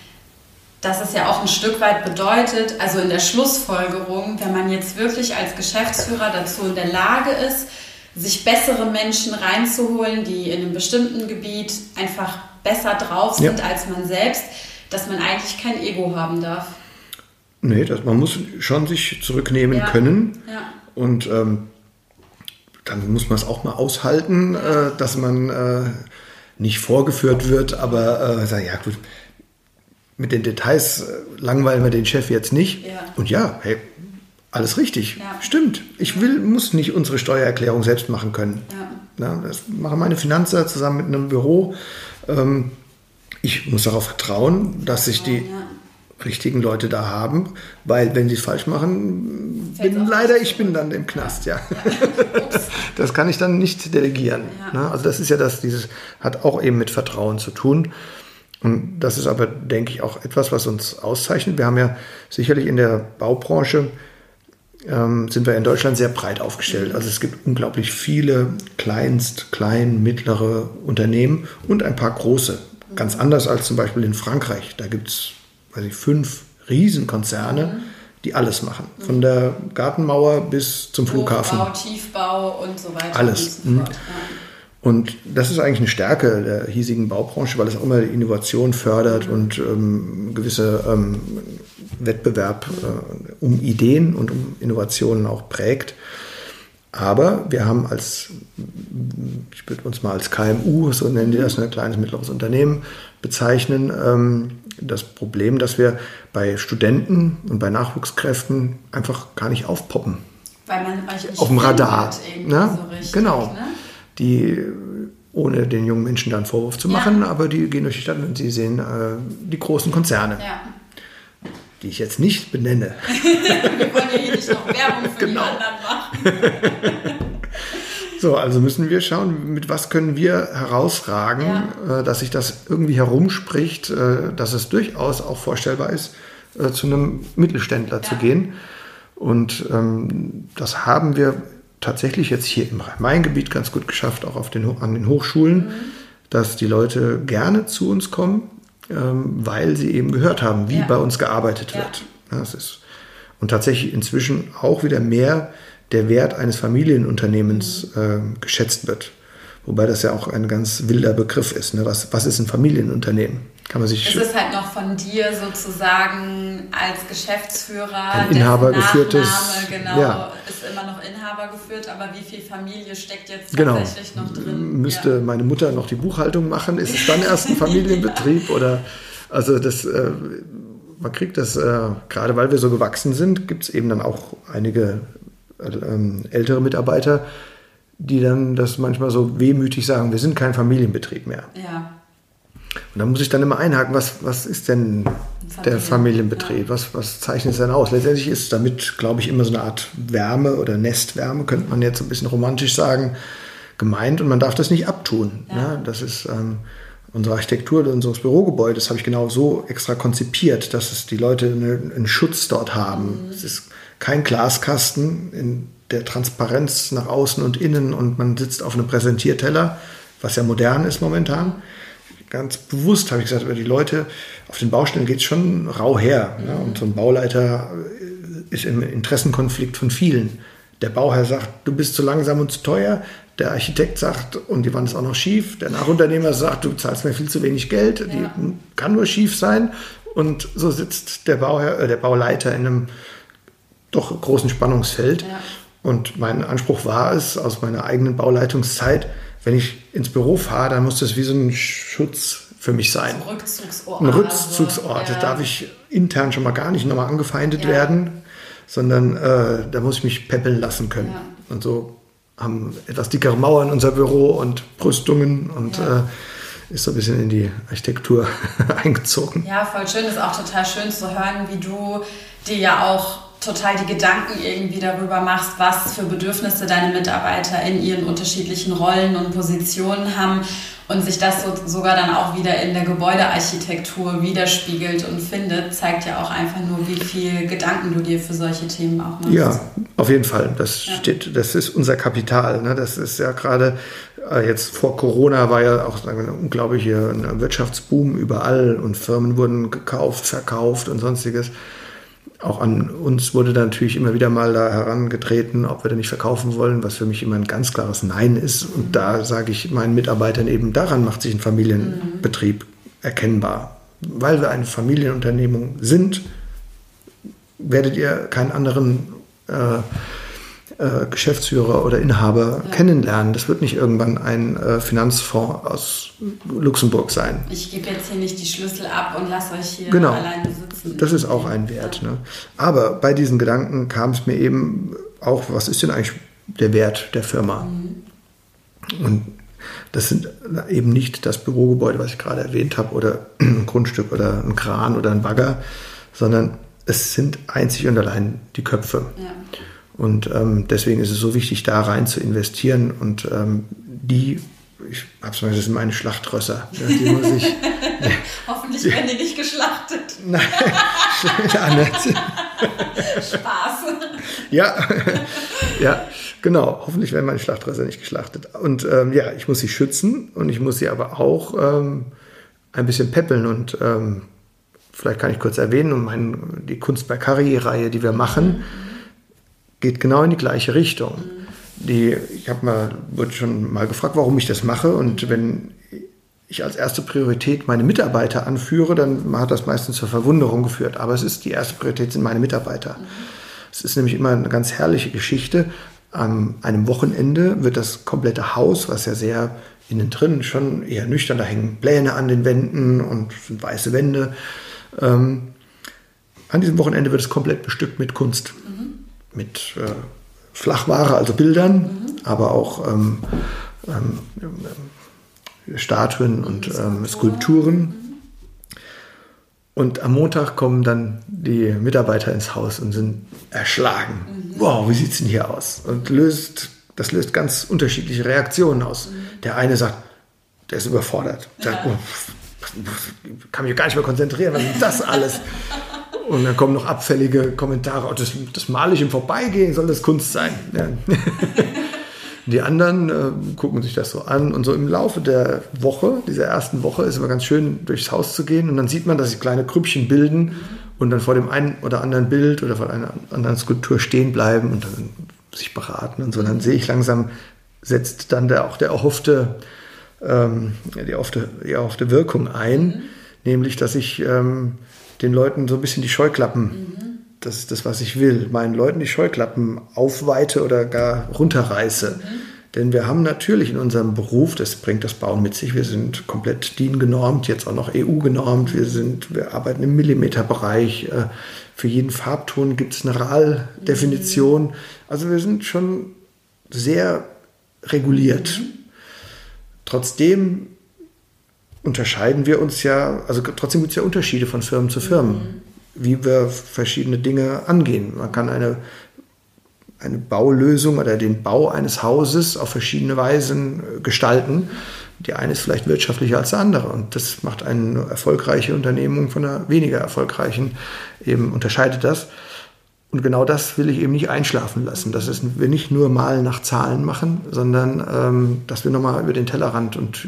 dass es ja auch ein Stück weit bedeutet, also in der Schlussfolgerung, wenn man jetzt wirklich als Geschäftsführer dazu in der Lage ist, sich bessere Menschen reinzuholen, die in einem bestimmten Gebiet einfach besser drauf sind ja. als man selbst, dass man eigentlich kein Ego haben darf. Nee, das, man muss schon sich zurücknehmen ja. können. Ja. Und ähm, dann muss man es auch mal aushalten, äh, dass man äh, nicht vorgeführt wird, aber äh, ja gut, mit den Details äh, langweilen wir den Chef jetzt nicht. Ja. Und ja, hey, alles richtig. Ja. Stimmt. Ich will, muss nicht unsere Steuererklärung selbst machen können. Ja. ja das machen meine Finanzer zusammen mit einem Büro. Ähm, ich muss darauf vertrauen, dass sich die richtigen Leute da haben, weil wenn sie es falsch machen, bin leider ich bin dann im Knast, ja. das kann ich dann nicht delegieren. Ne? Also das ist ja das, dieses hat auch eben mit Vertrauen zu tun. Und das ist aber, denke ich, auch etwas, was uns auszeichnet. Wir haben ja sicherlich in der Baubranche ähm, sind wir in Deutschland sehr breit aufgestellt. Also es gibt unglaublich viele kleinst, klein, mittlere Unternehmen und ein paar große. Ganz anders als zum Beispiel in Frankreich. Da gibt es fünf Riesenkonzerne, mhm. die alles machen. Von der Gartenmauer bis zum Flughafen. Hochbau, Tiefbau und so weiter. Alles. Und, so mhm. und das ist eigentlich eine Stärke der hiesigen Baubranche, weil es auch immer die Innovation fördert mhm. und ähm, gewisse ähm, Wettbewerb äh, um Ideen und um Innovationen auch prägt. Aber wir haben als, ich würde uns mal als KMU, so nennen die das, ein kleines mittleres Unternehmen bezeichnen, ähm, das Problem, dass wir bei Studenten und bei Nachwuchskräften einfach gar nicht aufpoppen. Weil man euch nicht auf dem Radar. Ne? So richtig, genau. Ne? Die ohne den jungen Menschen dann Vorwurf zu machen, ja. aber die gehen durch die Stadt und sie sehen äh, die großen Konzerne. Ja die ich jetzt nicht benenne. Wir wollen ja hier nicht noch Werbung für genau. die anderen machen. so, also müssen wir schauen, mit was können wir herausragen, ja. Äh, dass sich das irgendwie herumspricht, äh, dass es durchaus auch vorstellbar ist, äh, zu einem Mittelständler ja. zu gehen. Und ähm, das haben wir tatsächlich jetzt hier im Rhein-Main-Gebiet ganz gut geschafft, auch auf den, an den Hochschulen, mhm. dass die Leute gerne zu uns kommen weil sie eben gehört haben, wie ja. bei uns gearbeitet wird. Ja. Das ist, und tatsächlich inzwischen auch wieder mehr der Wert eines Familienunternehmens äh, geschätzt wird. Wobei das ja auch ein ganz wilder Begriff ist. Ne? Was, was ist ein Familienunternehmen? Kann man sich. Es ist halt noch von dir sozusagen als Geschäftsführer. Ein Inhaber geführtes. Genau, ja. ist immer noch Inhaber geführt, aber wie viel Familie steckt jetzt genau. tatsächlich noch drin? Müsste ja. meine Mutter noch die Buchhaltung machen? Ist es dann erst ein Familienbetrieb? ja. Oder also das. Äh, man kriegt das, äh, gerade weil wir so gewachsen sind, gibt es eben dann auch einige äh, ältere Mitarbeiter, die dann das manchmal so wehmütig sagen, wir sind kein Familienbetrieb mehr. Ja. Und da muss ich dann immer einhaken, was, was ist denn Familie, der Familienbetrieb? Ja. Was, was zeichnet es denn aus? Letztendlich ist damit, glaube ich, immer so eine Art Wärme oder Nestwärme, könnte man jetzt ein bisschen romantisch sagen, gemeint und man darf das nicht abtun. Ja. Ne? Das ist ähm, unsere Architektur unseres Bürogebäudes habe ich genau so extra konzipiert, dass es die Leute eine, einen Schutz dort haben. Mhm. Es ist kein Glaskasten in der Transparenz nach außen und innen und man sitzt auf einem Präsentierteller, was ja modern ist momentan. Ganz bewusst habe ich gesagt, aber die Leute auf den Baustellen geht es schon rau her. Ne? Und so ein Bauleiter ist im Interessenkonflikt von vielen. Der Bauherr sagt, du bist zu langsam und zu teuer. Der Architekt sagt, und die Wand ist auch noch schief. Der Nachunternehmer sagt, du zahlst mir viel zu wenig Geld. Ja. Die kann nur schief sein. Und so sitzt der, Bauherr, äh, der Bauleiter in einem doch großen Spannungsfeld. Ja. Und mein Anspruch war es, aus meiner eigenen Bauleitungszeit, wenn ich ins Büro fahre, dann muss das wie so ein Schutz für mich sein. Ein Rückzugsort. Ein Rückzugsort. Also, ja. Da darf ich intern schon mal gar nicht nochmal angefeindet ja. werden, sondern äh, da muss ich mich peppeln lassen können. Ja. Und so haben etwas dickere Mauern unser Büro und Brüstungen und äh, ist so ein bisschen in die Architektur eingezogen. Ja, voll schön. Ist auch total schön zu hören, wie du dir ja auch total die Gedanken irgendwie darüber machst, was für Bedürfnisse deine Mitarbeiter in ihren unterschiedlichen Rollen und Positionen haben und sich das so, sogar dann auch wieder in der Gebäudearchitektur widerspiegelt und findet, zeigt ja auch einfach nur, wie viel Gedanken du dir für solche Themen auch machst. Ja, auf jeden Fall. Das ja. steht, das ist unser Kapital. Ne? Das ist ja gerade äh, jetzt vor Corona war ja auch ein unglaublicher Wirtschaftsboom überall und Firmen wurden gekauft, verkauft und sonstiges auch an uns wurde da natürlich immer wieder mal da herangetreten, ob wir da nicht verkaufen wollen, was für mich immer ein ganz klares Nein ist. Und da sage ich meinen Mitarbeitern eben, daran macht sich ein Familienbetrieb erkennbar. Weil wir eine Familienunternehmung sind, werdet ihr keinen anderen äh, äh, Geschäftsführer oder Inhaber ja. kennenlernen. Das wird nicht irgendwann ein äh, Finanzfonds aus Luxemburg sein. Ich gebe jetzt hier nicht die Schlüssel ab und lasse euch hier genau. alleine sitzen. Das ist auch ein Wert. Ja. Ne? Aber bei diesen Gedanken kam es mir eben auch, was ist denn eigentlich der Wert der Firma? Mhm. Und das sind eben nicht das Bürogebäude, was ich gerade erwähnt habe, oder ein Grundstück oder ein Kran oder ein Bagger, sondern es sind einzig und allein die Köpfe. Ja. Und ähm, deswegen ist es so wichtig, da rein zu investieren und ähm, die, ich habe zum Beispiel, das sind meine Schlachtrösser. Die muss ich, Hoffentlich die, werden die nicht geschlachtet. Nein, ja, ne. Spaß. Ja, ja, genau. Hoffentlich werden meine Schlachtrösser nicht geschlachtet. Und ähm, ja, ich muss sie schützen und ich muss sie aber auch ähm, ein bisschen peppeln und ähm, vielleicht kann ich kurz erwähnen, um mein, die Kunst bei Curry-Reihe, die wir machen. Mhm geht genau in die gleiche Richtung. Die, ich habe mal, wurde schon mal gefragt, warum ich das mache. Und wenn ich als erste Priorität meine Mitarbeiter anführe, dann hat das meistens zur Verwunderung geführt. Aber es ist die erste Priorität sind meine Mitarbeiter. Es ist nämlich immer eine ganz herrliche Geschichte. An einem Wochenende wird das komplette Haus, was ja sehr innen drin schon eher nüchtern, da hängen Pläne an den Wänden und sind weiße Wände. Ähm, an diesem Wochenende wird es komplett bestückt mit Kunst mit äh, Flachware, also Bildern, mhm. aber auch ähm, ähm, Statuen und ähm, Skulpturen. Und am Montag kommen dann die Mitarbeiter ins Haus und sind erschlagen. Mhm. Wow, wie sieht es denn hier aus? Und löst, das löst ganz unterschiedliche Reaktionen aus. Mhm. Der eine sagt, der ist überfordert. Sagt, ja. oh, kann mich gar nicht mehr konzentrieren, was ist das alles? Und dann kommen noch abfällige Kommentare, oh, das, das male ich im Vorbeigehen, soll das Kunst sein? Ja. Die anderen äh, gucken sich das so an und so im Laufe der Woche, dieser ersten Woche, ist immer ganz schön durchs Haus zu gehen und dann sieht man, dass sich kleine Krüppchen bilden und dann vor dem einen oder anderen Bild oder vor einer anderen Skulptur stehen bleiben und dann sich beraten und so. Dann sehe ich langsam, setzt dann der, auch der erhoffte, ähm, die, erhoffte, die erhoffte Wirkung ein, mhm. nämlich, dass ich ähm, den Leuten so ein bisschen die Scheuklappen, mhm. das ist das, was ich will, meinen Leuten die Scheuklappen aufweite oder gar runterreiße. Mhm. Denn wir haben natürlich in unserem Beruf, das bringt das Bauen mit sich, wir sind komplett DIN genormt, jetzt auch noch EU genormt, wir, sind, wir arbeiten im Millimeterbereich. Äh, für jeden Farbton gibt es eine RAL-Definition. Mhm. Also wir sind schon sehr reguliert. Mhm. Trotzdem unterscheiden wir uns ja, also trotzdem gibt es ja Unterschiede von Firmen zu Firmen, mhm. wie wir verschiedene Dinge angehen. Man kann eine, eine Baulösung oder den Bau eines Hauses auf verschiedene Weisen äh, gestalten. Die eine ist vielleicht wirtschaftlicher als die andere und das macht eine erfolgreiche Unternehmung von einer weniger erfolgreichen, eben unterscheidet das. Und genau das will ich eben nicht einschlafen lassen, dass wir nicht nur mal nach Zahlen machen, sondern ähm, dass wir nochmal über den Tellerrand und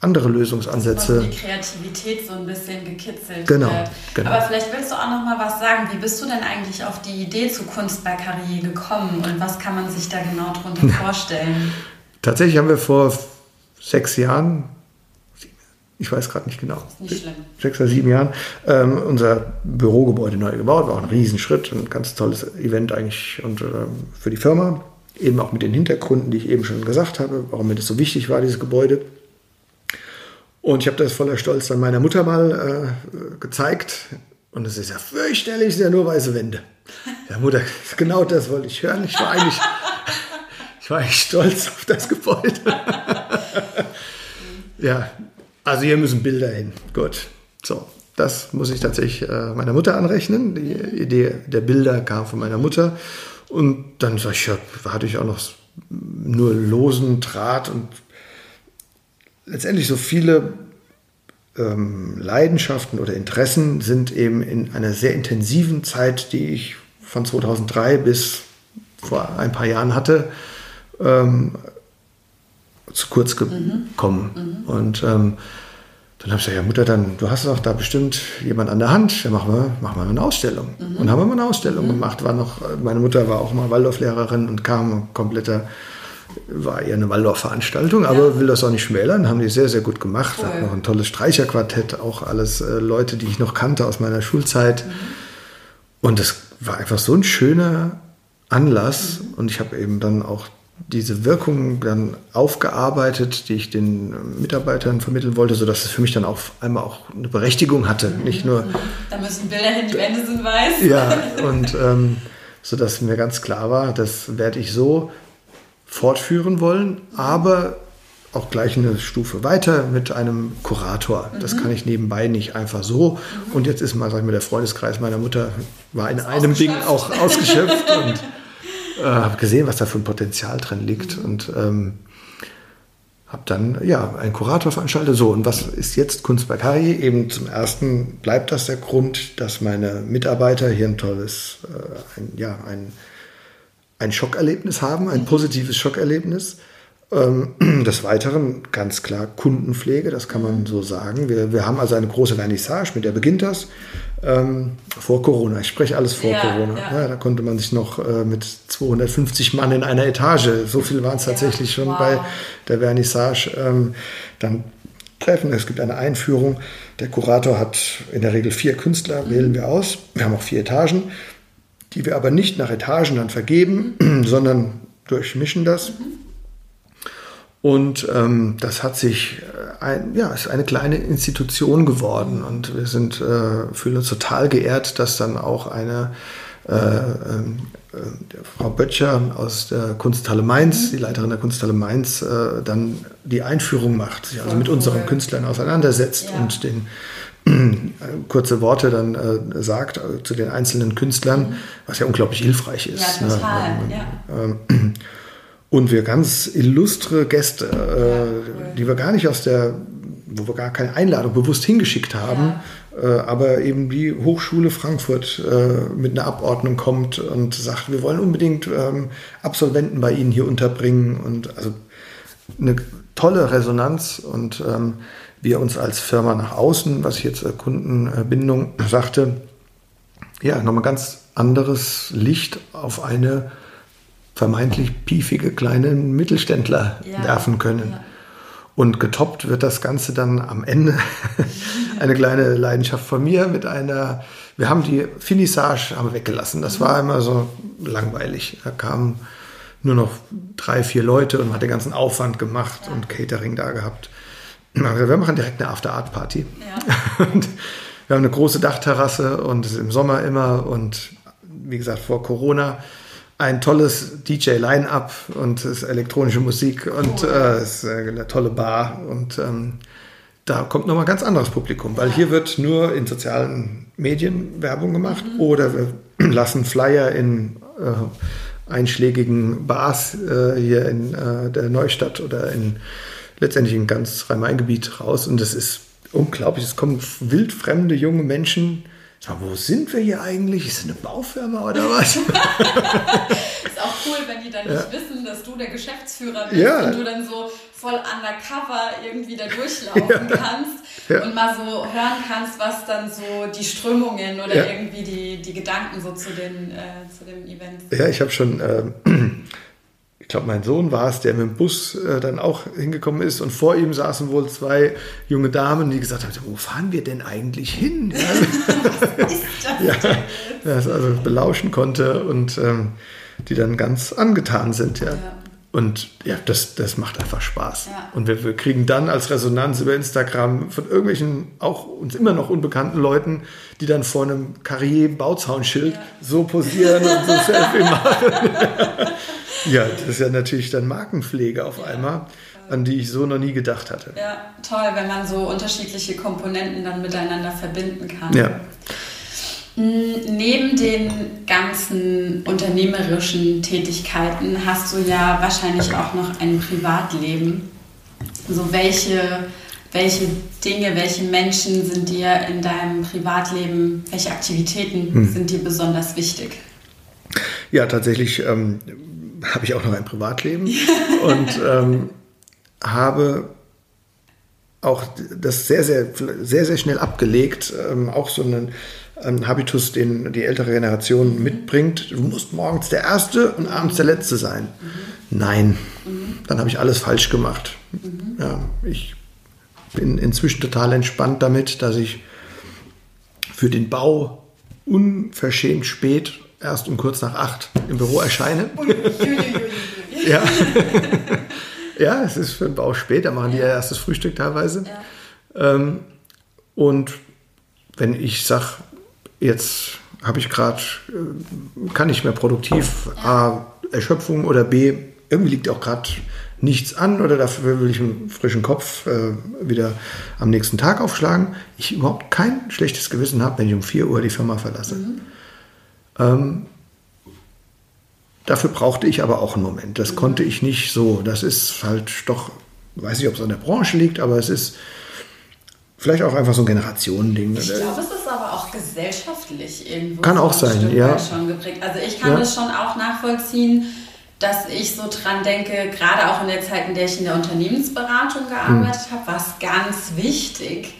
andere Lösungsansätze. Also die Kreativität so ein bisschen gekitzelt genau, wird. Genau. Aber vielleicht willst du auch noch mal was sagen. Wie bist du denn eigentlich auf die Idee zu Kunst bei Carrier gekommen und was kann man sich da genau darunter vorstellen? Tatsächlich haben wir vor sechs Jahren, ich weiß gerade nicht genau, nicht schlimm. sechs oder sieben Jahren, ähm, unser Bürogebäude neu gebaut. War auch ein Riesenschritt, ein ganz tolles Event eigentlich und ähm, für die Firma. Eben auch mit den Hintergründen, die ich eben schon gesagt habe, warum mir das so wichtig war, dieses Gebäude. Und ich habe das voller Stolz dann meiner Mutter mal äh, gezeigt. Und es ist ja fürchterlich, sind ja nur weiße Wände. Ja, Mutter, genau das wollte ich hören. Ich war eigentlich, ich war eigentlich stolz auf das Gebäude. ja, also hier müssen Bilder hin. Gut. So, Das muss ich tatsächlich äh, meiner Mutter anrechnen. Die Idee der Bilder kam von meiner Mutter. Und dann ich, ja, hatte ich auch noch nur losen Draht und letztendlich so viele ähm, Leidenschaften oder Interessen sind eben in einer sehr intensiven Zeit, die ich von 2003 bis vor ein paar Jahren hatte, ähm, zu kurz gekommen. Mhm. Mhm. Und ähm, dann habe ich gesagt, ja Mutter, dann, du hast doch da bestimmt jemand an der Hand, dann machen wir, machen wir eine Ausstellung. Mhm. Und haben wir mal eine Ausstellung mhm. gemacht. War noch, meine Mutter war auch mal Waldorflehrerin und kam kompletter, war eher eine Waldorf-Veranstaltung, aber ja. will das auch nicht schmälern, haben die sehr, sehr gut gemacht. Cool. Hat noch ein tolles Streicherquartett, auch alles äh, Leute, die ich noch kannte aus meiner Schulzeit. Mhm. Und es war einfach so ein schöner Anlass mhm. und ich habe eben dann auch diese Wirkung dann aufgearbeitet, die ich den Mitarbeitern vermitteln wollte, sodass es für mich dann auch einmal auch eine Berechtigung hatte. Nicht nur. Da müssen Bilder hin, die Wände sind weiß. Ja, und ähm, sodass mir ganz klar war, das werde ich so fortführen wollen, aber auch gleich eine Stufe weiter mit einem Kurator. Das kann ich nebenbei nicht einfach so. Und jetzt ist mal, sag ich mal, der Freundeskreis meiner Mutter war in einem Ding auch ausgeschöpft und äh, habe gesehen, was da für ein Potenzial drin liegt und ähm, habe dann ja einen Kurator veranstaltet. So, und was ist jetzt Kunst bei Kari? Eben zum ersten bleibt das der Grund, dass meine Mitarbeiter hier ein tolles, äh, ein, ja, ein, ein Schockerlebnis haben, ein positives Schockerlebnis. Ähm, des Weiteren ganz klar Kundenpflege, das kann man so sagen. Wir, wir haben also eine große Vernissage, mit der beginnt das. Ähm, vor Corona. Ich spreche alles vor ja, Corona. Ja. Ja, da konnte man sich noch äh, mit 250 Mann in einer Etage, so viel waren es tatsächlich schon wow. bei der Vernissage, ähm, dann treffen. Es gibt eine Einführung. Der Kurator hat in der Regel vier Künstler, mhm. wählen wir aus. Wir haben auch vier Etagen, die wir aber nicht nach Etagen dann vergeben, sondern durchmischen das. Und ähm, das hat sich, äh, ein, ja, ist eine kleine Institution geworden. Und wir sind, äh, fühlen uns total geehrt, dass dann auch eine äh, ähm, äh, Frau Böttcher aus der Kunsthalle Mainz, die Leiterin der Kunsthalle Mainz, äh, dann die Einführung macht, sich also mit unseren Künstlern auseinandersetzt ja. und den äh, kurze Worte dann äh, sagt äh, zu den einzelnen Künstlern, mhm. was ja unglaublich hilfreich ist. Ja, total. Ne? Ja. Ähm, und wir ganz illustre Gäste, äh, die wir gar nicht aus der, wo wir gar keine Einladung bewusst hingeschickt haben, ja. äh, aber eben die Hochschule Frankfurt äh, mit einer Abordnung kommt und sagt, wir wollen unbedingt ähm, Absolventen bei Ihnen hier unterbringen und also eine tolle Resonanz und ähm, wir uns als Firma nach außen, was ich jetzt äh, Kundenbindung sagte, ja, nochmal ganz anderes Licht auf eine vermeintlich piefige kleine Mittelständler ja. werfen können. Ja. Und getoppt wird das Ganze dann am Ende eine kleine Leidenschaft von mir mit einer, wir haben die Finissage haben weggelassen. Das war immer so langweilig. Da kamen nur noch drei, vier Leute und man hat den ganzen Aufwand gemacht und Catering da gehabt. Wir machen direkt eine After-Art-Party. Ja. wir haben eine große Dachterrasse und es ist im Sommer immer und wie gesagt vor Corona ein tolles DJ-Line-Up und es ist elektronische Musik und äh, es ist eine tolle Bar und ähm, da kommt nochmal ganz anderes Publikum, weil hier wird nur in sozialen Medien Werbung gemacht mhm. oder wir lassen Flyer in äh, einschlägigen Bars äh, hier in äh, der Neustadt oder in letztendlich in ganz Rhein-Main-Gebiet raus und das ist unglaublich. Es kommen wildfremde junge Menschen Sag, wo sind wir hier eigentlich? Ist es eine Baufirma oder was? ist auch cool, wenn die dann nicht ja. wissen, dass du der Geschäftsführer bist ja. und du dann so voll undercover irgendwie da durchlaufen ja. kannst und mal so hören kannst, was dann so die Strömungen oder irgendwie die, die Gedanken so zu, den, äh, zu dem Event sind. Ja, ich habe schon. Äh, glaube, mein Sohn war es, der mit dem Bus äh, dann auch hingekommen ist und vor ihm saßen wohl zwei junge Damen, die gesagt haben, wo fahren wir denn eigentlich hin? Ist das ja, das also belauschen konnte und ähm, die dann ganz angetan sind, ja. ja. Und ja, das, das macht einfach Spaß. Ja. Und wir, wir, kriegen dann als Resonanz über Instagram von irgendwelchen, auch uns immer noch unbekannten Leuten, die dann vor einem Carrier-Bauzaunschild ja. so posieren und so Selfie machen. Ja, das ist ja natürlich dann Markenpflege auf einmal. an die ich so noch nie gedacht hatte. Ja, toll, wenn man so unterschiedliche Komponenten dann miteinander verbinden kann. Ja. Hm, neben den ganzen unternehmerischen Tätigkeiten hast du ja wahrscheinlich auch noch ein Privatleben. So welche, welche Dinge, welche Menschen sind dir in deinem Privatleben, welche Aktivitäten hm. sind dir besonders wichtig? Ja, tatsächlich ähm, habe ich auch noch ein Privatleben und ähm, habe auch das sehr, sehr, sehr, sehr schnell abgelegt. Ähm, auch so einen, einen, Habitus, den die ältere Generation mhm. mitbringt. Du musst morgens der Erste und abends der Letzte sein. Mhm. Nein, mhm. dann habe ich alles falsch gemacht. Mhm. Ja, ich bin inzwischen total entspannt damit, dass ich für den Bau unverschämt spät erst um kurz nach acht im Büro erscheine. ja. ja, es ist für den Bau spät, da machen die ja erstes Frühstück teilweise. Ja. Ähm, und wenn ich sage, jetzt habe ich gerade, äh, kann ich mehr produktiv, A, Erschöpfung oder B, irgendwie liegt auch gerade nichts an oder dafür will ich einen frischen Kopf äh, wieder am nächsten Tag aufschlagen, ich überhaupt kein schlechtes Gewissen habe, wenn ich um 4 Uhr die Firma verlasse. Mhm. Ähm, dafür brauchte ich aber auch einen Moment. Das konnte ich nicht so. Das ist halt doch, weiß nicht, ob es an der Branche liegt, aber es ist vielleicht auch einfach so ein Generationending. Ich glaube, es ist aber auch gesellschaftlich irgendwo. Kann auch sein, ja. Schon geprägt. Also ich kann ja. das schon auch nachvollziehen, dass ich so dran denke, gerade auch in der Zeit, in der ich in der Unternehmensberatung gearbeitet hm. habe, war es ganz wichtig,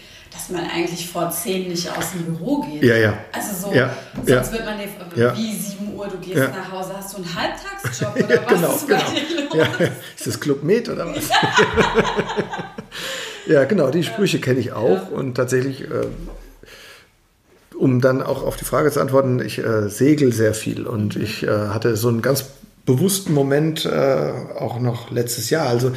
dass man eigentlich vor zehn nicht aus dem Büro geht. Ja, ja. Also so, ja, sonst ja. wird man nicht, ja. wie 7 Uhr, du gehst ja. nach Hause, hast du einen Halbtagsjob oder ja, genau, was ist genau. Ist das Club Med oder was? ja, genau, die Sprüche kenne ich auch und tatsächlich, äh, um dann auch auf die Frage zu antworten, ich äh, segel sehr viel und ich äh, hatte so einen ganz bewussten Moment äh, auch noch letztes Jahr. Also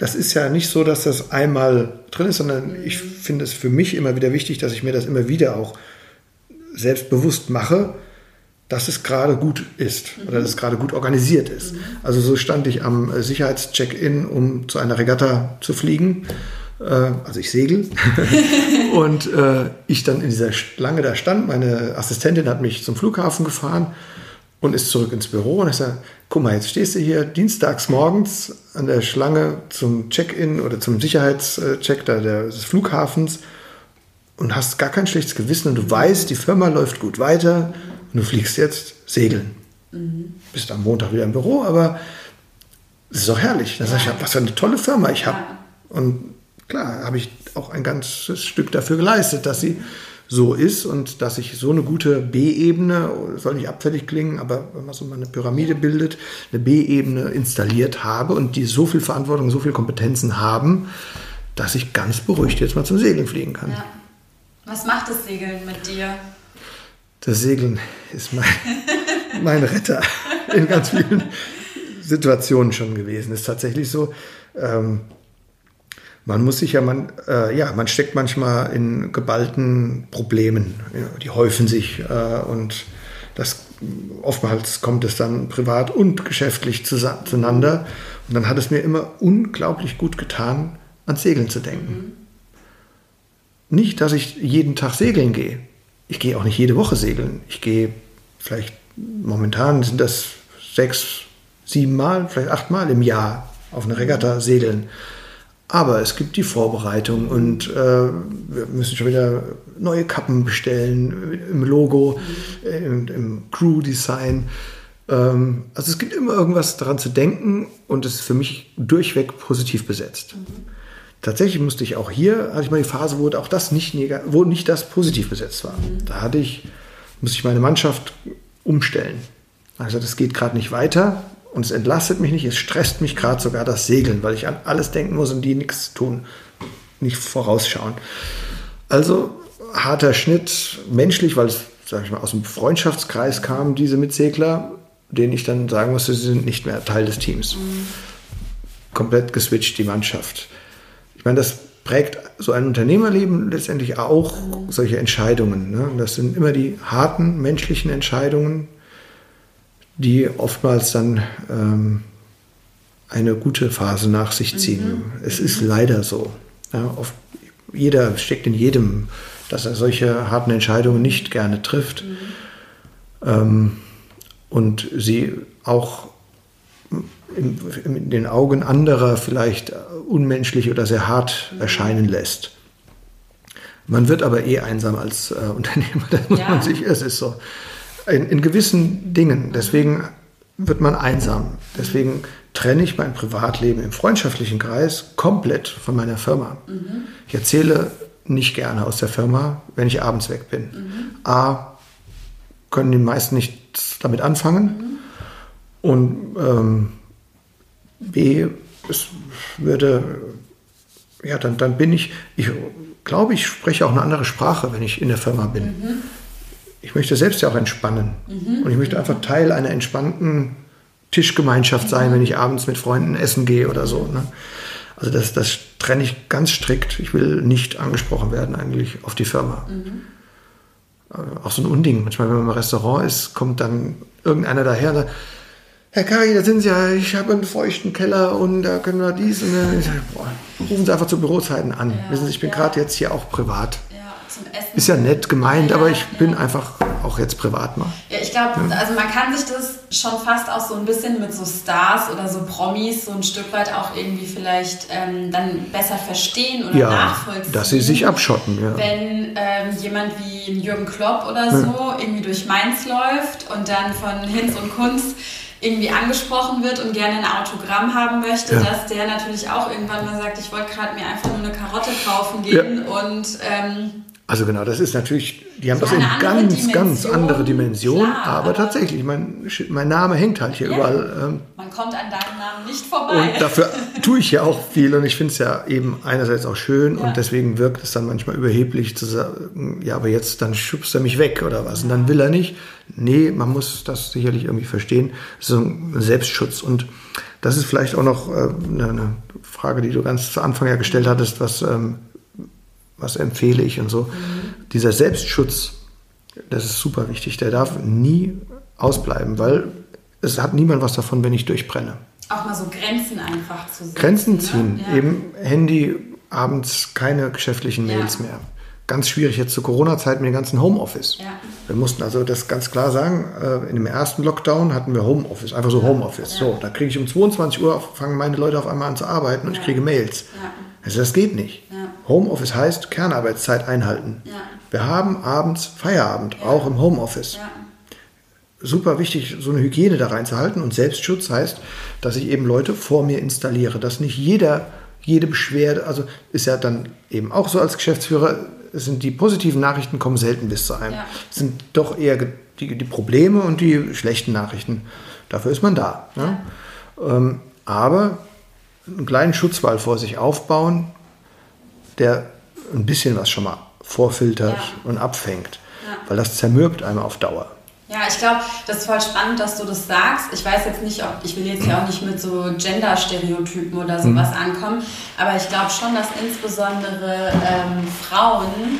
das ist ja nicht so, dass das einmal drin ist, sondern ich finde es für mich immer wieder wichtig, dass ich mir das immer wieder auch selbstbewusst mache, dass es gerade gut ist oder dass es gerade gut organisiert ist. Also so stand ich am Sicherheitscheck-in, um zu einer Regatta zu fliegen. Äh, also ich segel. und äh, ich dann in dieser Schlange da stand. Meine Assistentin hat mich zum Flughafen gefahren und ist zurück ins Büro. Und ich sage, guck mal, jetzt stehst du hier dienstags morgens an der Schlange zum Check-in oder zum Sicherheitscheck da des Flughafens und hast gar kein schlechtes Gewissen und du weißt, die Firma läuft gut weiter und du fliegst jetzt segeln. Mhm. Bist am Montag wieder im Büro, aber es ist doch herrlich. Dann sage ich, was für eine tolle Firma ich habe. Und klar, habe ich auch ein ganzes Stück dafür geleistet, dass sie so ist und dass ich so eine gute B-Ebene, soll nicht abfällig klingen, aber wenn man so mal eine Pyramide bildet, eine B-Ebene installiert habe und die so viel Verantwortung, so viele Kompetenzen haben, dass ich ganz beruhigt jetzt mal zum Segeln fliegen kann. Ja. Was macht das Segeln mit dir? Das Segeln ist mein, mein Retter in ganz vielen Situationen schon gewesen. Ist tatsächlich so. Ähm, man muss sich ja, man, äh, ja, man steckt manchmal in geballten Problemen. Ja, die häufen sich äh, und das oftmals kommt es dann privat und geschäftlich zueinander. Und dann hat es mir immer unglaublich gut getan, ans Segeln zu denken. Mhm. Nicht, dass ich jeden Tag segeln gehe. Ich gehe auch nicht jede Woche segeln. Ich gehe vielleicht, momentan sind das sechs, sieben Mal, vielleicht acht Mal im Jahr auf eine Regatta segeln. Aber es gibt die Vorbereitung und äh, wir müssen schon wieder neue Kappen bestellen im Logo, mhm. im, im Crew-Design. Ähm, also es gibt immer irgendwas daran zu denken und es ist für mich durchweg positiv besetzt. Mhm. Tatsächlich musste ich auch hier, hatte ich mal die Phase, wo auch das nicht, wo nicht das positiv besetzt war. Mhm. Da hatte ich, musste ich meine Mannschaft umstellen. Also das geht gerade nicht weiter und es entlastet mich nicht, es stresst mich gerade sogar das Segeln, weil ich an alles denken muss und die nichts tun, nicht vorausschauen. Also harter Schnitt, menschlich, weil es, sag ich mal, aus dem Freundschaftskreis kamen, diese Mitsegler, denen ich dann sagen musste, sie sind nicht mehr Teil des Teams. Mhm. Komplett geswitcht, die Mannschaft. Ich meine, das prägt so ein Unternehmerleben letztendlich auch solche Entscheidungen. Ne? Das sind immer die harten menschlichen Entscheidungen, die oftmals dann ähm, eine gute Phase nach sich ziehen. Mhm. Es ist leider so. Ja, oft, jeder steckt in jedem, dass er solche harten Entscheidungen nicht gerne trifft mhm. ähm, und sie auch in, in, den Augen anderer vielleicht unmenschlich oder sehr hart mhm. erscheinen lässt. Man wird aber eh einsam als äh, Unternehmer, das muss ja. man sich, es ist so. In, in gewissen Dingen, deswegen wird man einsam. Deswegen trenne ich mein Privatleben im freundschaftlichen Kreis komplett von meiner Firma. Mhm. Ich erzähle nicht gerne aus der Firma, wenn ich abends weg bin. Mhm. A, können die meisten nichts damit anfangen. Mhm. Und ähm, B, es würde, ja, dann, dann bin ich, ich glaube, ich spreche auch eine andere Sprache, wenn ich in der Firma bin. Mhm. Ich möchte selbst ja auch entspannen. Mhm. Und ich möchte einfach Teil einer entspannten Tischgemeinschaft sein, wenn ich abends mit Freunden essen gehe oder so. Ne? Also das, das trenne ich ganz strikt. Ich will nicht angesprochen werden eigentlich auf die Firma. Mhm. Äh, auch so ein Unding. Manchmal, wenn man im Restaurant ist, kommt dann irgendeiner daher und sagt, Herr Kari, da sind Sie ja, ich habe einen feuchten Keller und da können wir dies und dann. Sage, boah, rufen Sie einfach zu Bürozeiten an. Ja, Wissen Sie, ich bin ja. gerade jetzt hier auch privat. Ja, zum Essen. Ist ja nett gemeint, aber ich bin einfach auch jetzt privat mal. Ja, ich glaube, also man kann sich das schon fast auch so ein bisschen mit so Stars oder so Promis so ein Stück weit auch irgendwie vielleicht ähm, dann besser verstehen oder ja, nachvollziehen. Dass sie sich abschotten, ja. Wenn ähm, jemand wie Jürgen Klopp oder so ja. irgendwie durch Mainz läuft und dann von Hinz und Kunst irgendwie angesprochen wird und gerne ein Autogramm haben möchte, ja. dass der natürlich auch irgendwann mal sagt, ich wollte gerade mir einfach nur eine Karotte kaufen gehen und ähm, also genau, das ist natürlich, die haben das, das in ganz, Dimension, ganz andere Dimension, klar, aber, aber, tatsächlich, mein, mein Name hängt halt hier ja, überall. Ähm, man kommt an deinem Namen nicht vorbei. Und dafür tue ich ja auch viel und ich finde es ja eben einerseits auch schön ja. und deswegen wirkt es dann manchmal überheblich zu sagen, ja, aber jetzt dann schubst er mich weg oder was. Und dann will er nicht. Nee, man muss das sicherlich irgendwie verstehen. Das ist so ein Selbstschutz und das ist vielleicht auch noch äh, eine Frage, die du ganz zu Anfang ja gestellt hattest, was ähm, was empfehle ich und so. Mhm. Dieser Selbstschutz, das ist super wichtig, der darf nie ausbleiben, weil es hat niemand was davon, wenn ich durchbrenne. Auch mal so Grenzen einfach zu setzen. Grenzen ne? ziehen, ja. eben Handy, abends keine geschäftlichen Mails ja. mehr. Ganz schwierig jetzt zur Corona-Zeit mit dem ganzen Homeoffice. Ja. Wir mussten also das ganz klar sagen, äh, in dem ersten Lockdown hatten wir Homeoffice, einfach so Homeoffice. So, da kriege ich um 22 Uhr, fangen meine Leute auf einmal an zu arbeiten und ich kriege Mails. Also das geht nicht. Homeoffice heißt Kernarbeitszeit einhalten. Ja. Wir haben abends Feierabend, ja. auch im Homeoffice. Ja. Super wichtig, so eine Hygiene da reinzuhalten. Und Selbstschutz heißt, dass ich eben Leute vor mir installiere, dass nicht jeder, jede Beschwerde, also ist ja dann eben auch so als Geschäftsführer, sind die positiven Nachrichten kommen selten bis zu einem. Es sind doch eher die, die, Probleme und die schlechten Nachrichten. Dafür ist man da. Ne? Ähm, aber einen kleinen Schutzwall vor sich aufbauen, der ein bisschen was schon mal vorfiltert ja. und abfängt. Ja. Weil das zermürbt einem auf Dauer. Ja, ich glaube, das ist voll spannend, dass du das sagst. Ich weiß jetzt nicht, ob ich will jetzt ja auch nicht mit so Gender-Stereotypen oder sowas mhm. ankommen, aber ich glaube schon, dass insbesondere ähm, Frauen,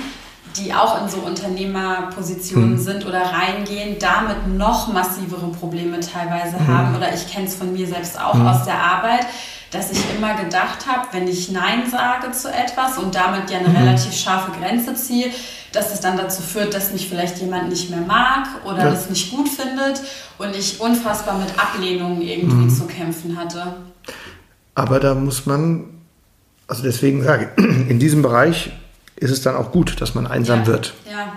die auch in so Unternehmerpositionen mhm. sind oder reingehen, damit noch massivere Probleme teilweise mhm. haben. Oder ich kenne es von mir selbst auch mhm. aus der Arbeit dass ich immer gedacht habe, wenn ich Nein sage zu etwas und damit ja eine mhm. relativ scharfe Grenze ziehe, dass es dann dazu führt, dass mich vielleicht jemand nicht mehr mag oder ja. das nicht gut findet und ich unfassbar mit Ablehnungen irgendwie mhm. zu kämpfen hatte. Aber da muss man, also deswegen sage ich, in diesem Bereich ist es dann auch gut, dass man einsam ja. wird. Ja.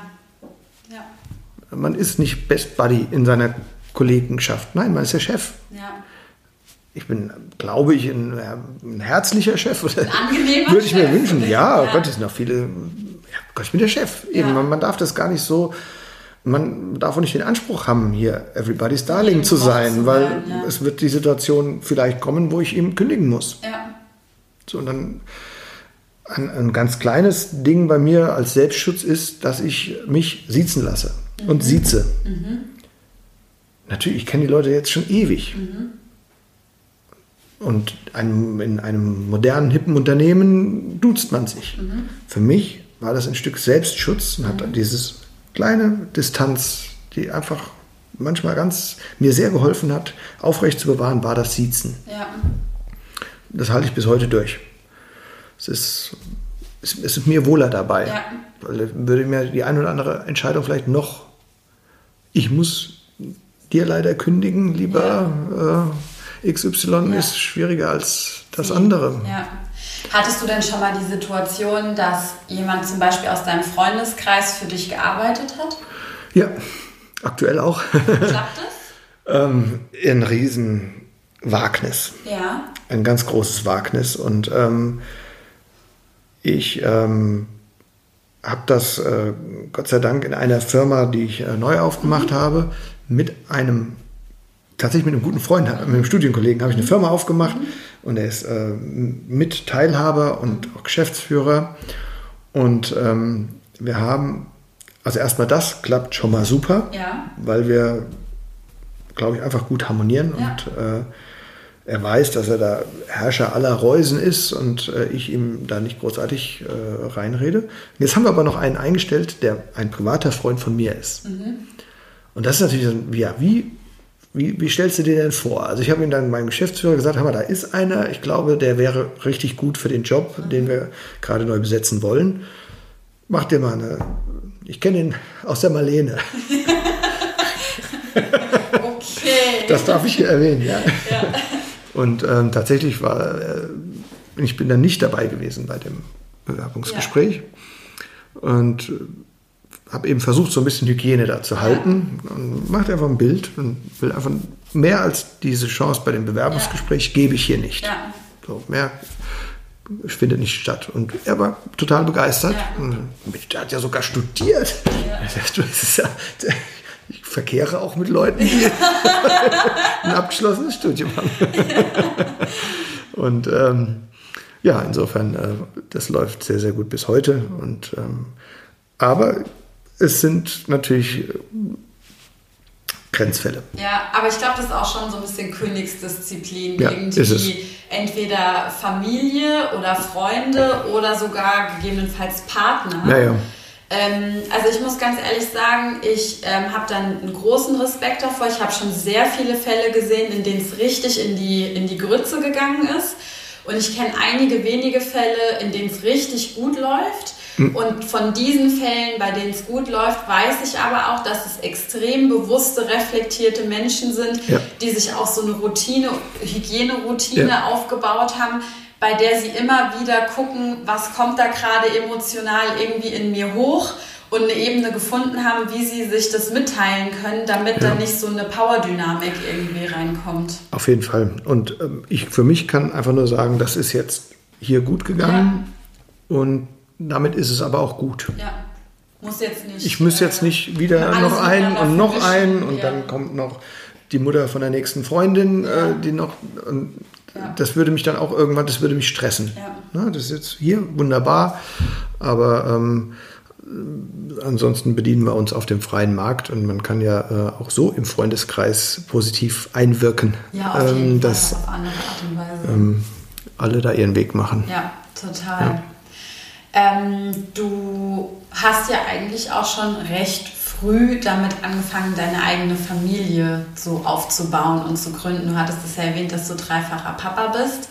ja. Man ist nicht Best Buddy in seiner Kollegenschaft. Nein, man ist der Chef. Ja ich bin, glaube ich, ein, ein herzlicher Chef. Ein angenehmer Würde ich mir Chef. wünschen. Ja, ja. Gott, es sind noch viele. Ja, Gott, ich bin der Chef. Eben, ja. man, man, darf das gar nicht so. Man darf auch nicht den Anspruch haben, hier Everybody's Darling zu sein, zu weil sein, ja. es wird die Situation vielleicht kommen, wo ich ihm kündigen muss. Ja. So, und dann ein, ein ganz kleines Ding bei mir als Selbstschutz ist, dass ich mich siezen lasse mhm. und sieze. Mhm. Natürlich, ich kenne die Leute jetzt schon ewig. Mhm. Und einem, in einem modernen, hippen Unternehmen duzt man sich. Mhm. Für mich war das ein Stück Selbstschutz und hat mhm. dieses kleine Distanz, die einfach manchmal ganz mir sehr geholfen hat, aufrecht zu bewahren, war das Siezen. Ja. das halte ich bis heute durch. Es ist, es, ist mir wohler dabei. Ja. Weil würde mir die eine oder andere Entscheidung vielleicht noch, ich muss dir leider kündigen, lieber äh, XY, Ja. ist schwieriger als das andere. Ja. Hattest du denn schon mal die Situation, dass jemand zum Beispiel aus deinem Freundeskreis für dich gearbeitet hat? Ja, aktuell auch. Klappt es? ähm, ein Riesenwagnis. Ja. ein ganz großes Wagnis. Und ähm, ich ähm, habe das äh, Gott sei Dank in einer Firma, die ich äh, neu aufgemacht habe, mit einem tatsächlich mit einem guten Freund, mit einem Studienkollegen, habe ich eine Firma aufgemacht und er ist äh, mit Teilhaber und auch Geschäftsführer. Und ähm, wir haben, also erstmal das klappt schon mal super, Ja. weil wir, glaube ich, einfach gut harmonieren Ja. und äh, er weiß, dass er da Herrscher aller Reusen ist und äh, ich ihm da nicht großartig äh, reinrede. Jetzt haben wir aber noch einen eingestellt, der ein privater Freund von mir ist. Und das ist natürlich, so, ein- ja, wie, wie, wie stellst du dir denn vor? Also ich habe ihm dann meinem Geschäftsführer gesagt, hör mal, da ist einer, ich glaube, der wäre richtig gut für den Job, den wir gerade neu besetzen wollen. Mach dir mal eine, ich kenne ihn aus der Marlene. Okay. Das darf ich hier erwähnen, ja. Und ähm, tatsächlich war, äh, ich bin dann nicht dabei gewesen bei dem Bewerbungsgespräch und äh, habe eben versucht, so ein bisschen Hygiene da zu halten und macht einfach ein Bild und will einfach mehr als diese Chance bei dem Bewerbungsgespräch gebe ich hier nicht. Ja. So, mehr findet nicht statt. Und er war total begeistert. Ja. Der hat ja sogar studiert. Ja, ich verkehre auch mit Leuten, die ein abgeschlossenes Studium haben. Und ähm, ja, insofern, äh, das läuft sehr, sehr gut bis heute. Und, ähm, aber es sind natürlich äh, Grenzfälle. Ja, aber ich glaube, das ist auch schon so ein bisschen Königsdisziplin. Ja, irgendwie entweder Familie oder Freunde oder sogar gegebenenfalls Partner. Ja, ja. Ähm, also ich muss ganz ehrlich sagen, ich ähm, habe dann einen großen Respekt davor. Ich habe schon sehr viele Fälle gesehen, in denen es richtig in die, in die Grütze gegangen ist. Und ich kenne einige wenige Fälle, in denen es richtig gut läuft. Hm. Und von diesen Fällen, bei denen es gut läuft, weiß ich aber auch, dass es extrem bewusste, reflektierte Menschen sind, Ja. die sich auch so eine Routine, Hygieneroutine Ja. aufgebaut haben, bei der sie immer wieder gucken, was kommt da gerade emotional irgendwie in mir hoch und eine Ebene gefunden haben, wie sie sich das mitteilen können, damit da nicht so eine Powerdynamik irgendwie reinkommt. Auf jeden Fall. Und ähm, ich für mich kann einfach nur sagen, das ist jetzt hier gut gegangen und damit ist es aber auch gut. Ja, muss jetzt nicht. Ich muss jetzt äh, nicht wieder noch einen und noch vermischen. einen und Ja. dann kommt noch die Mutter von der nächsten Freundin, äh, die noch. Und Ja. Das würde mich dann auch irgendwann, das würde mich stressen. Ja. Na, das ist jetzt hier wunderbar, aber ähm, ansonsten bedienen wir uns auf dem freien Markt und man kann ja äh, auch so im Freundeskreis positiv einwirken, Ja, auf jeden ähm, Fall, dass auf andere Art und Weise. ähm, alle da ihren Weg machen. Ja, total. Ähm, du hast ja eigentlich auch schon recht früh damit angefangen, deine eigene Familie so aufzubauen und zu gründen. Du hattest es ja erwähnt, dass du dreifacher Papa bist.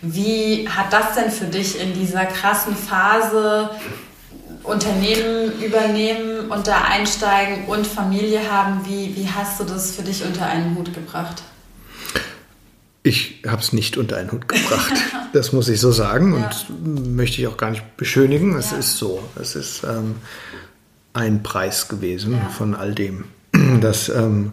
Wie hat das denn für dich in dieser krassen Phase Unternehmen übernehmen und da einsteigen und Familie haben? Wie, wie hast du das für dich unter einen Hut gebracht? Ich habe es nicht unter einen Hut gebracht. Das muss ich so sagen und möchte ich auch gar nicht beschönigen. Es Ja. ist so. Es ist ähm, ein Preis gewesen Ja. von all dem, dass ähm,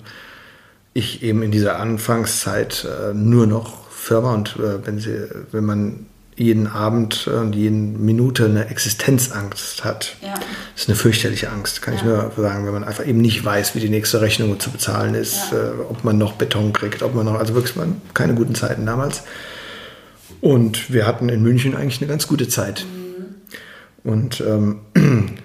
ich eben in dieser Anfangszeit äh, nur noch Firma und äh, wenn, sie, wenn man jeden Abend und jede Minute eine Existenzangst hat, Ja. das ist eine fürchterliche Angst, kann ich Ja. nur sagen, wenn man einfach eben nicht weiß, wie die nächste Rechnung zu bezahlen ist, Ja. äh, ob man noch Beton kriegt, ob man noch, also wirklich man, keine guten Zeiten damals. Und wir hatten in München eigentlich eine ganz gute Zeit. Und ähm,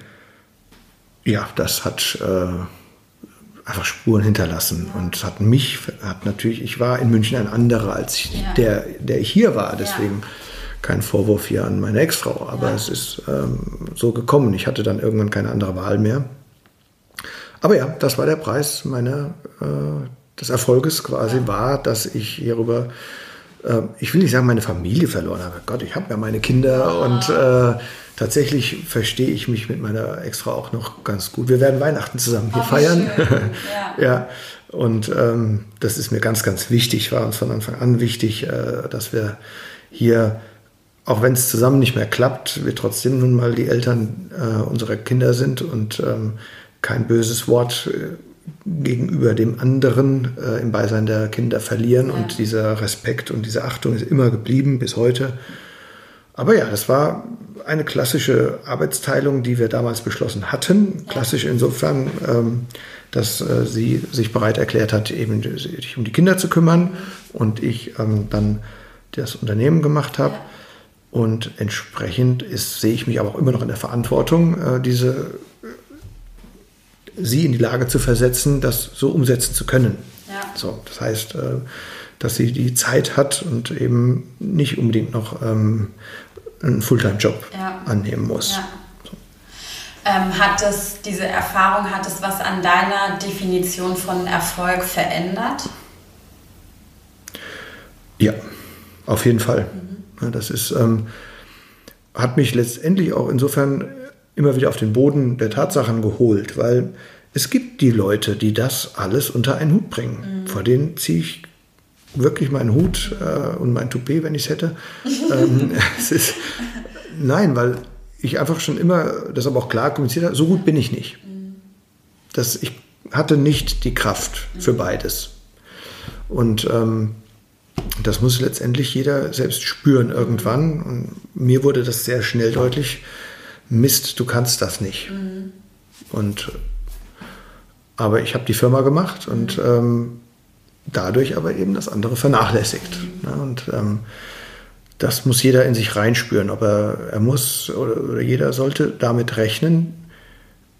ja, das hat äh, einfach Spuren hinterlassen und hat mich, hat natürlich, ich war in München ein anderer als ich, der, der ich hier war. Deswegen kein Vorwurf hier an meine Ex-Frau, aber Ja. es ist ähm, so gekommen. Ich hatte dann irgendwann keine andere Wahl mehr. Aber ja, das war der Preis meiner, äh, des Erfolges quasi, war, dass ich hierüber äh, ich will nicht sagen, meine Familie verloren habe. Gott, ich habe ja meine Kinder und äh, tatsächlich verstehe ich mich mit meiner Ex-Frau auch noch ganz gut. Wir werden Weihnachten zusammen hier oh, feiern. ja. ja. Und ähm, das ist mir ganz, ganz wichtig, war uns von Anfang an wichtig, äh, dass wir hier, auch wenn es zusammen nicht mehr klappt, wir trotzdem nun mal die Eltern äh, unserer Kinder sind und ähm, kein böses Wort äh, gegenüber dem anderen äh, im Beisein der Kinder verlieren. Ja. Und dieser Respekt und diese Achtung ist immer geblieben bis heute. Aber ja, das war eine klassische Arbeitsteilung, die wir damals beschlossen hatten. Klassisch insofern, ähm, dass äh, sie sich bereit erklärt hat, eben sich um die Kinder zu kümmern und ich ähm, dann das Unternehmen gemacht habe. Und entsprechend ist, sehe ich mich aber auch immer noch in der Verantwortung, äh, diese sie in die Lage zu versetzen, das so umsetzen zu können. Ja. So, das heißt, äh, dass sie die Zeit hat und eben nicht unbedingt noch ähm, einen Fulltime-Job ja. annehmen muss. Ja. So. Ähm, hat es, diese Erfahrung, hat es was an deiner Definition von Erfolg verändert? Ja, auf jeden Fall. Mhm. Das ist, ähm, hat mich letztendlich auch insofern immer wieder auf den Boden der Tatsachen geholt, weil es gibt die Leute, die das alles unter einen Hut bringen. Mhm. Vor denen ziehe ich wirklich meinen Hut äh, und mein Toupet, wenn ich es hätte. ähm, es ist, nein, weil ich einfach schon immer, das aber auch klar kommuniziert habe, so gut bin ich nicht. Mhm. Das, ich hatte nicht die Kraft für mhm. beides. Und ähm, das muss letztendlich jeder selbst spüren irgendwann. Und mir wurde das sehr schnell deutlich. Mist, du kannst das nicht. Mhm. Und aber ich habe die Firma gemacht und ähm, dadurch aber eben das andere vernachlässigt. Mhm. Ne? Und ähm, das muss jeder in sich reinspüren, ob er, er muss oder, oder jeder sollte damit rechnen,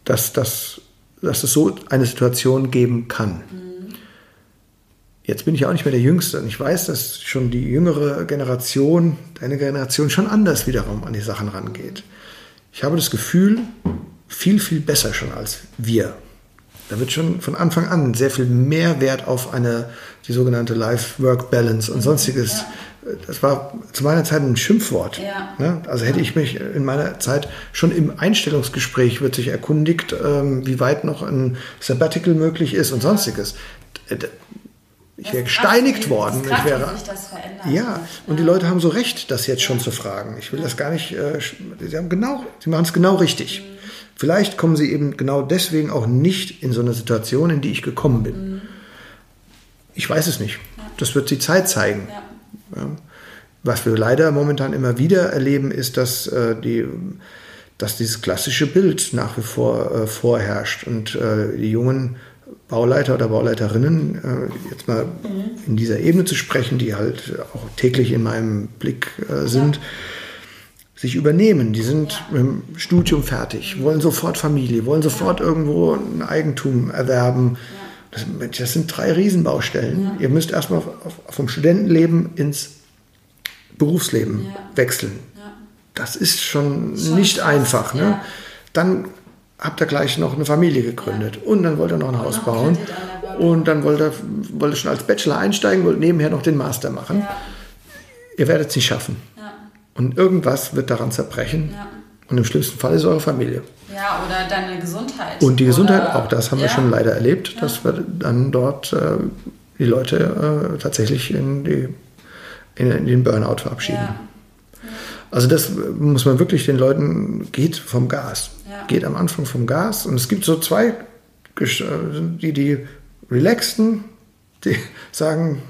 dass, das, dass es so eine Situation geben kann. Mhm. Jetzt bin ich auch nicht mehr der Jüngste und ich weiß, dass schon die jüngere Generation, deine Generation, schon anders wiederum an die Sachen rangeht. Ich habe das Gefühl, viel, viel besser schon als wir. Da wird schon von Anfang an sehr viel mehr Wert auf eine, die sogenannte Life-Work-Balance und sonstiges. Ja. Das war zu meiner Zeit ein Schimpfwort. Ja. Ne? Also hätte ich mich in meiner Zeit schon im Einstellungsgespräch wird sich erkundigt, ähm, wie weit noch ein Sabbatical möglich ist und sonstiges. Ich wäre gesteinigt worden. Krass, ich wäre, sich das verändert. Ja, und die Leute haben so recht, das jetzt schon zu fragen. Ich will das gar nicht. Äh, sie haben genau, sie machen es genau richtig. Mhm. Vielleicht kommen sie eben genau deswegen auch nicht in so eine Situation, in die ich gekommen bin. Mhm. Ich weiß es nicht. Ja. Das wird die Zeit zeigen. Ja. Ja. Was wir leider momentan immer wieder erleben, ist, dass, äh, die, dass dieses klassische Bild nach wie vor äh, vorherrscht und äh, die jungen Bauleiter oder Bauleiterinnen, äh, jetzt mal mhm. in dieser Ebene zu sprechen, die halt auch täglich in meinem Blick äh, sind, sich übernehmen. Die sind mit dem Studium fertig, wollen sofort Familie, wollen sofort irgendwo ein Eigentum erwerben. Das, das sind drei Riesenbaustellen. Ihr müsst erstmal vom Studentenleben ins Berufsleben wechseln. Das ist schon, nicht einfach. Ne? Dann habt ihr gleich noch eine Familie gegründet und dann wollt ihr noch ein Haus bauen und dann wollt ihr, wollt ihr schon als Bachelor einsteigen, wollt nebenher noch den Master machen. Ja. Ihr werdet es nicht schaffen. Und irgendwas wird daran zerbrechen. Ja. Und im schlimmsten Fall ist eure Familie. Ja, oder deine Gesundheit. Und die Gesundheit, oder, auch das haben ja. wir schon leider erlebt, ja. dass wir dann dort äh, die Leute äh, tatsächlich in, die, in, in, den Burnout verabschieden. Ja. Also das muss man wirklich den Leuten, geht vom Gas. Geht am Anfang vom Gas. Und es gibt so zwei, die, die relaxten, die sagen,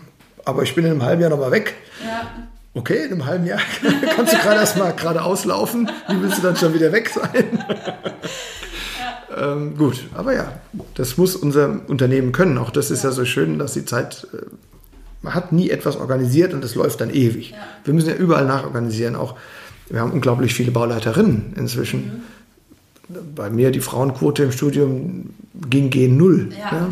aber ich bin in einem halben Jahr nochmal weg. Ja okay, in einem halben Jahr kannst du gerade erst mal gerade auslaufen. Wie willst du dann schon wieder weg sein? ja. ähm, gut, aber ja, das muss unser Unternehmen können. Auch das ist ja, ja so schön, dass die Zeit, äh, man hat nie etwas organisiert und es läuft dann ewig. Ja. Wir müssen ja überall nachorganisieren. Auch wir haben unglaublich viele Bauleiterinnen inzwischen. Mhm. Bei mir die Frauenquote im Studium ging gen null. Ja.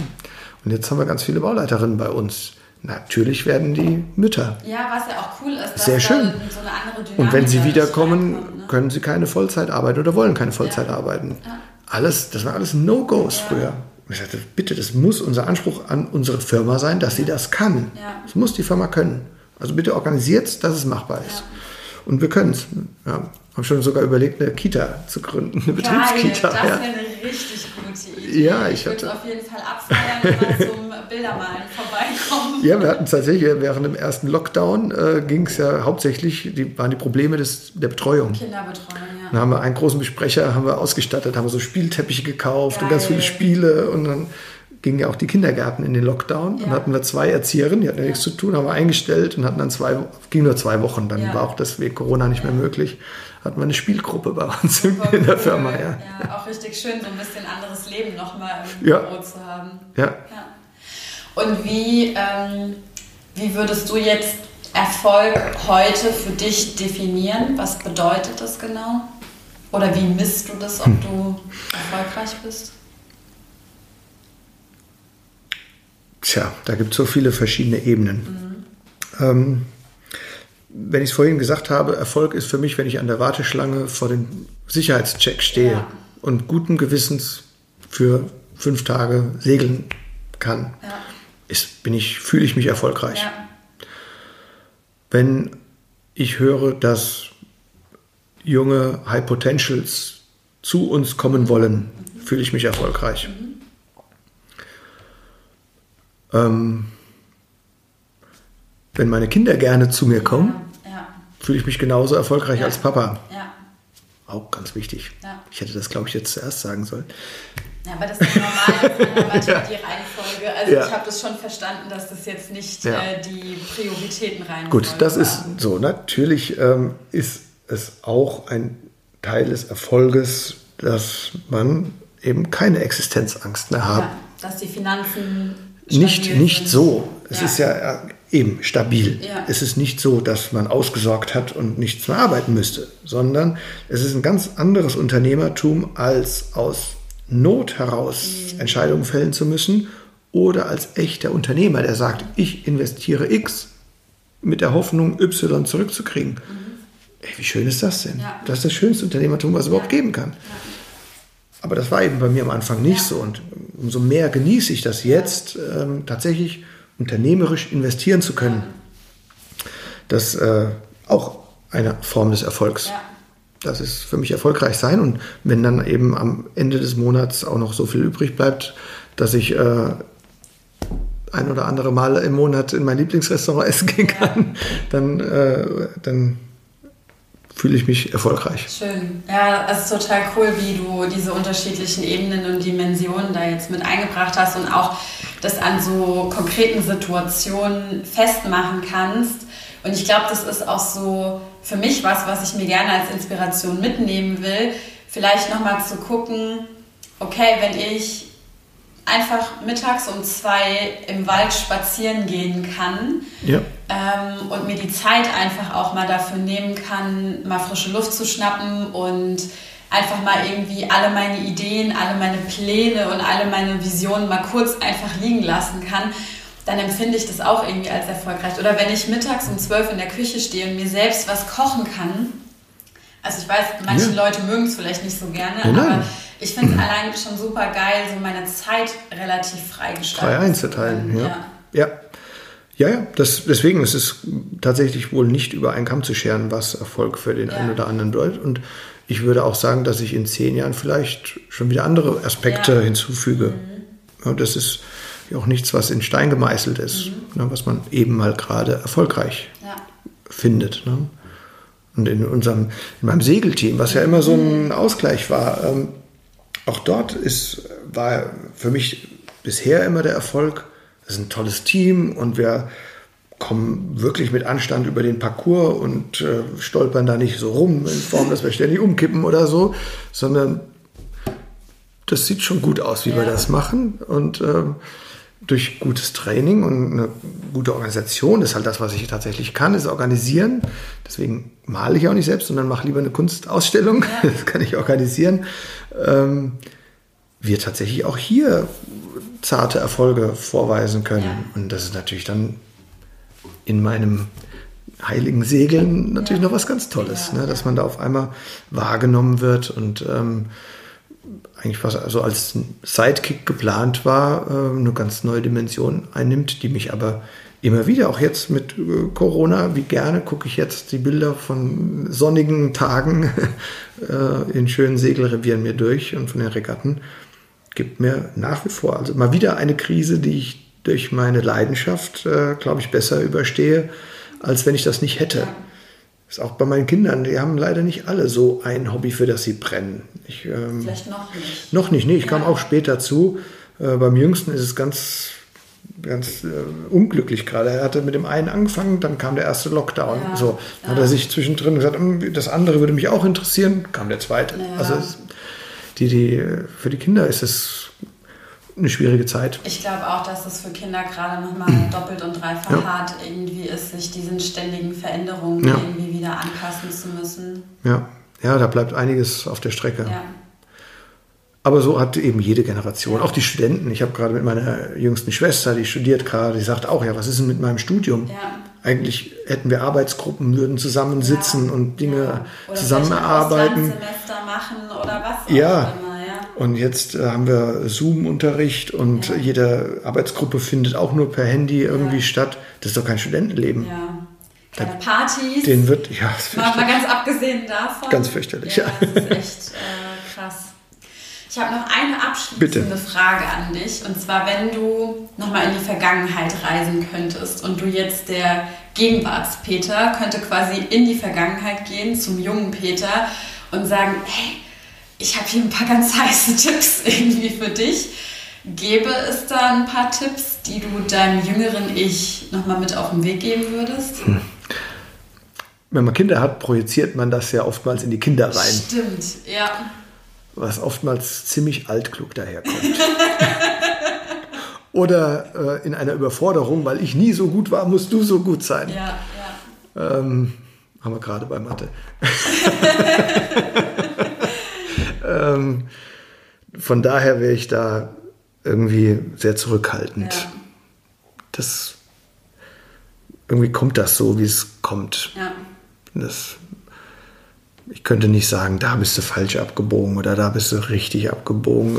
Und jetzt haben wir ganz viele Bauleiterinnen bei uns. Natürlich werden die Mütter. Ja, was ja auch cool ist. Sehr schön. So Und wenn sie wiederkommen, ne? können sie keine Vollzeit arbeiten oder wollen keine Vollzeit ja. arbeiten. Ja. Alles, das waren alles No-Gos früher. Ich sagte, bitte, das muss unser Anspruch an unsere Firma sein, dass sie das kann. Das muss die Firma können. Also bitte organisiert, dass es machbar ist. Und wir können es. Ja, haben schon sogar überlegt, eine Kita zu gründen, eine Betriebskita. Das wäre eine richtig gute Idee. Ja, ich, ich würde auf jeden Fall abfeiern mal zum Bildermalen vorbeikommen. Ja, wir hatten tatsächlich während dem ersten Lockdown äh, ging es ja hauptsächlich, die, waren die Probleme des, der Betreuung. Kinderbetreuung, ja. Dann haben wir einen großen Besprecher haben wir ausgestattet, haben wir so Spielteppiche gekauft Geil. und ganz viele Spiele und dann gingen ja auch die Kindergärten in den Lockdown. Ja. Dann hatten wir zwei Erzieherinnen, die hatten ja nichts zu tun, haben wir eingestellt und hatten dann zwei, ging nur zwei Wochen, dann ja. war auch das wegen Corona nicht mehr möglich. Hatten wir eine Spielgruppe bei uns in, in der Firma, ja. ja. Auch richtig schön, so ein bisschen anderes Leben nochmal im ja. Büro zu haben. Ja. Und wie, ähm, wie würdest du jetzt Erfolg heute für dich definieren? Was bedeutet das genau? Oder wie misst du das, ob hm. du erfolgreich bist? Tja, da gibt es so viele verschiedene Ebenen. Mhm. Ähm, wenn ich es vorhin gesagt habe, Erfolg ist für mich, wenn ich an der Warteschlange vor dem Sicherheitscheck stehe ja. und guten Gewissens für fünf Tage segeln kann, ja. ist, bin ich, fühle ich mich erfolgreich. Ja. Wenn ich höre, dass junge High Potentials zu uns kommen wollen, mhm. fühle ich mich erfolgreich. Mhm. Ähm, wenn meine Kinder gerne zu mir kommen, ja, ja. fühle ich mich genauso erfolgreich ja. als Papa. Auch ganz wichtig. Ich hätte das, glaube ich, jetzt zuerst sagen sollen. Ja, aber das ist normal, das ja. die Reihenfolge. Also ja. ich habe das schon verstanden, dass das jetzt nicht ja. äh, die Prioritäten rein. Gut, das war. ist so. Natürlich ähm, ist es auch ein Teil des Erfolges, dass man eben keine Existenzangst mehr hat. dass die Finanzen nicht, nicht so. Es ja. ist ja eben stabil. Ja. Es ist nicht so, dass man ausgesorgt hat und nichts mehr arbeiten müsste, sondern es ist ein ganz anderes Unternehmertum, als aus Not heraus mhm. Entscheidungen fällen zu müssen oder als echter Unternehmer, der sagt, ich investiere X mit der Hoffnung, Y zurückzukriegen. Mhm. Ey, wie schön ist das denn? Ja. Das ist das schönste Unternehmertum, was es überhaupt geben kann. Aber das war eben bei mir am Anfang nicht so. Und umso mehr genieße ich das jetzt, ähm, tatsächlich unternehmerisch investieren zu können. Das ist äh, auch eine Form des Erfolgs. Ja. Das ist für mich erfolgreich sein. Und wenn dann eben am Ende des Monats auch noch so viel übrig bleibt, dass ich äh, ein oder andere Mal im Monat in mein Lieblingsrestaurant essen gehen kann, ja. dann, äh, dann fühle ich mich erfolgreich. Schön. Ja, es ist total cool, wie du diese unterschiedlichen Ebenen und Dimensionen da jetzt mit eingebracht hast und auch das an so konkreten Situationen festmachen kannst. Und ich glaube, das ist auch so für mich was, was ich mir gerne als Inspiration mitnehmen will. Vielleicht nochmal zu gucken, okay, wenn ich einfach mittags um zwei im Wald spazieren gehen kann ja. ähm, und mir die Zeit einfach auch mal dafür nehmen kann, mal frische Luft zu schnappen und einfach mal irgendwie alle meine Ideen, alle meine Pläne und alle meine Visionen mal kurz einfach liegen lassen kann, dann empfinde ich das auch irgendwie als erfolgreich. Oder wenn ich mittags um zwölf in der Küche stehe und mir selbst was kochen kann, also ich weiß, manche ja. Leute mögen es vielleicht nicht so gerne, oh aber ich finde es allein schon super geil, so meine Zeit relativ frei gestalten. Frei einzuteilen, ja. ja. Ja, ja, ja das, deswegen ist es tatsächlich wohl nicht über einen Kamm zu scheren, was Erfolg für den ja. einen oder anderen bedeutet. Und ich würde auch sagen, dass ich in zehn Jahren vielleicht schon wieder andere Aspekte ja. hinzufüge. Mhm. Ja, das ist ja auch nichts, was in Stein gemeißelt ist, mhm. ne, was man eben mal gerade erfolgreich findet. Ne? Und in unserem, in meinem Segelteam, was ja immer so ein. Ausgleich war, ähm, auch dort ist, war für mich bisher immer der Erfolg, es ist ein tolles Team und wir kommen wirklich mit Anstand über den Parcours und äh, stolpern da nicht so rum in Form, dass wir ständig umkippen oder so, sondern das sieht schon gut aus, wie ja. wir das machen und äh, durch gutes Training und eine gute Organisation, das ist halt das, was ich tatsächlich kann, ist organisieren. Deswegen male ich auch nicht selbst, sondern mache lieber eine Kunstausstellung. Ja. Das kann ich organisieren. Ähm, wir tatsächlich auch hier zarte Erfolge vorweisen können. Ja. Und das ist natürlich dann in meinem heiligen Segeln natürlich ja. noch was ganz Tolles, ne? dass man da auf einmal wahrgenommen wird und ähm, eigentlich was also als Sidekick geplant war, äh, eine ganz neue Dimension einnimmt, die mich aber immer wieder, auch jetzt mit äh, Corona, wie gerne gucke ich jetzt die Bilder von sonnigen Tagen äh, in schönen Segelrevieren mir durch und von den Regatten. Gibt mir nach wie vor, also mal wieder eine Krise, die ich durch meine Leidenschaft, äh, glaube ich, besser überstehe, als wenn ich das nicht hätte. Ist auch bei meinen Kindern, die haben leider nicht alle so ein Hobby, für das sie brennen. Ich, ähm, Vielleicht noch nicht. Noch nicht, nee, ich ja. kam auch später zu. Äh, beim Jüngsten ist es ganz ganz äh, unglücklich gerade. Er hatte mit dem einen angefangen, dann kam der erste Lockdown. Ja, so ja. hat er sich zwischendrin gesagt, hm, das andere würde mich auch interessieren, kam der zweite. Ja. Also die, die, für die Kinder ist es eine schwierige Zeit. Ich glaube auch, dass es für Kinder gerade nochmal doppelt und dreifach hart irgendwie ist, sich diesen ständigen Veränderungen irgendwie wieder anpassen zu müssen. Ja. ja, da bleibt einiges auf der Strecke. Ja. Aber so hat eben jede Generation, auch die Studenten. Ich habe gerade mit meiner jüngsten Schwester, die studiert gerade, die sagt auch, ja, was ist denn mit meinem Studium? Ja. Eigentlich hätten wir Arbeitsgruppen, würden zusammensitzen ja. und Dinge ja. oder zusammenarbeiten. Ein Semester machen oder was ja. immer. Ja. Und jetzt äh, haben wir Zoom-Unterricht und ja. jede Arbeitsgruppe findet auch nur per Handy irgendwie statt. Das ist doch kein Studentenleben. Ja. Keine Partys. Den wird, ja. Mal, mal ganz abgesehen davon. Ganz fürchterlich, ja. Das ist echt äh, krass. Ich habe noch eine abschließende Bitte. Frage an dich. Und zwar, wenn du nochmal in die Vergangenheit reisen könntest und du jetzt der Gegenwartspeter könnte quasi in die Vergangenheit gehen zum jungen Peter und sagen, hey, ich habe hier ein paar ganz heiße Tipps irgendwie für dich. Gäbe es da ein paar Tipps, die du deinem jüngeren Ich nochmal mit auf den Weg geben würdest? Hm. Wenn man Kinder hat, projiziert man das ja oftmals in die Kinder rein. Stimmt, ja was oftmals ziemlich altklug daherkommt. Oder äh, in einer Überforderung, weil ich nie so gut war, musst du so gut sein. Ja, ja. Ähm, haben wir gerade bei Mathe. ähm, von daher wäre ich da irgendwie sehr zurückhaltend. Ja. Das irgendwie kommt das so, wie es kommt. Ja. Das ich könnte nicht sagen, da bist du falsch abgebogen oder da bist du richtig abgebogen.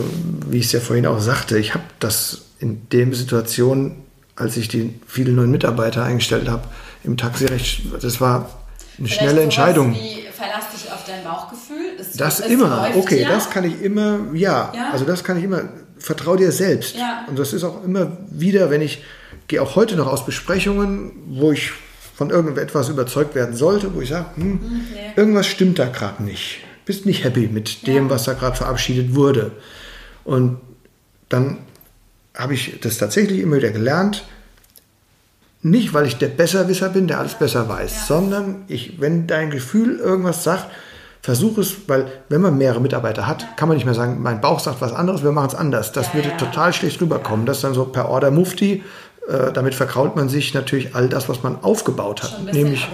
Wie ich es ja vorhin auch sagte, ich habe das in der Situation, als ich die vielen neuen Mitarbeiter eingestellt habe, im Taxirecht, das war eine Vielleicht schnelle Entscheidung. Wie verlass dich auf dein Bauchgefühl? Es, das es immer, okay, ja. das kann ich immer, ja, ja, also das kann ich immer, vertrau dir selbst. Ja. Und das ist auch immer wieder, wenn ich gehe auch heute noch aus Besprechungen, wo ich von irgendetwas überzeugt werden sollte, wo ich sage, hm. Hm, irgendwas stimmt da gerade nicht. Bist nicht happy mit dem, ja. was da gerade verabschiedet wurde. Und dann habe ich das tatsächlich immer wieder gelernt, nicht weil ich der Besserwisser bin, der alles besser weiß, ja. sondern ich, wenn dein Gefühl irgendwas sagt, versuche es, weil wenn man mehrere Mitarbeiter hat, kann man nicht mehr sagen, mein Bauch sagt was anderes, wir machen es anders. Das ja, würde total schlecht rüberkommen. Das ist dann so per Order Mufti damit verkraut man sich natürlich all das, was man aufgebaut hat. Nämlich,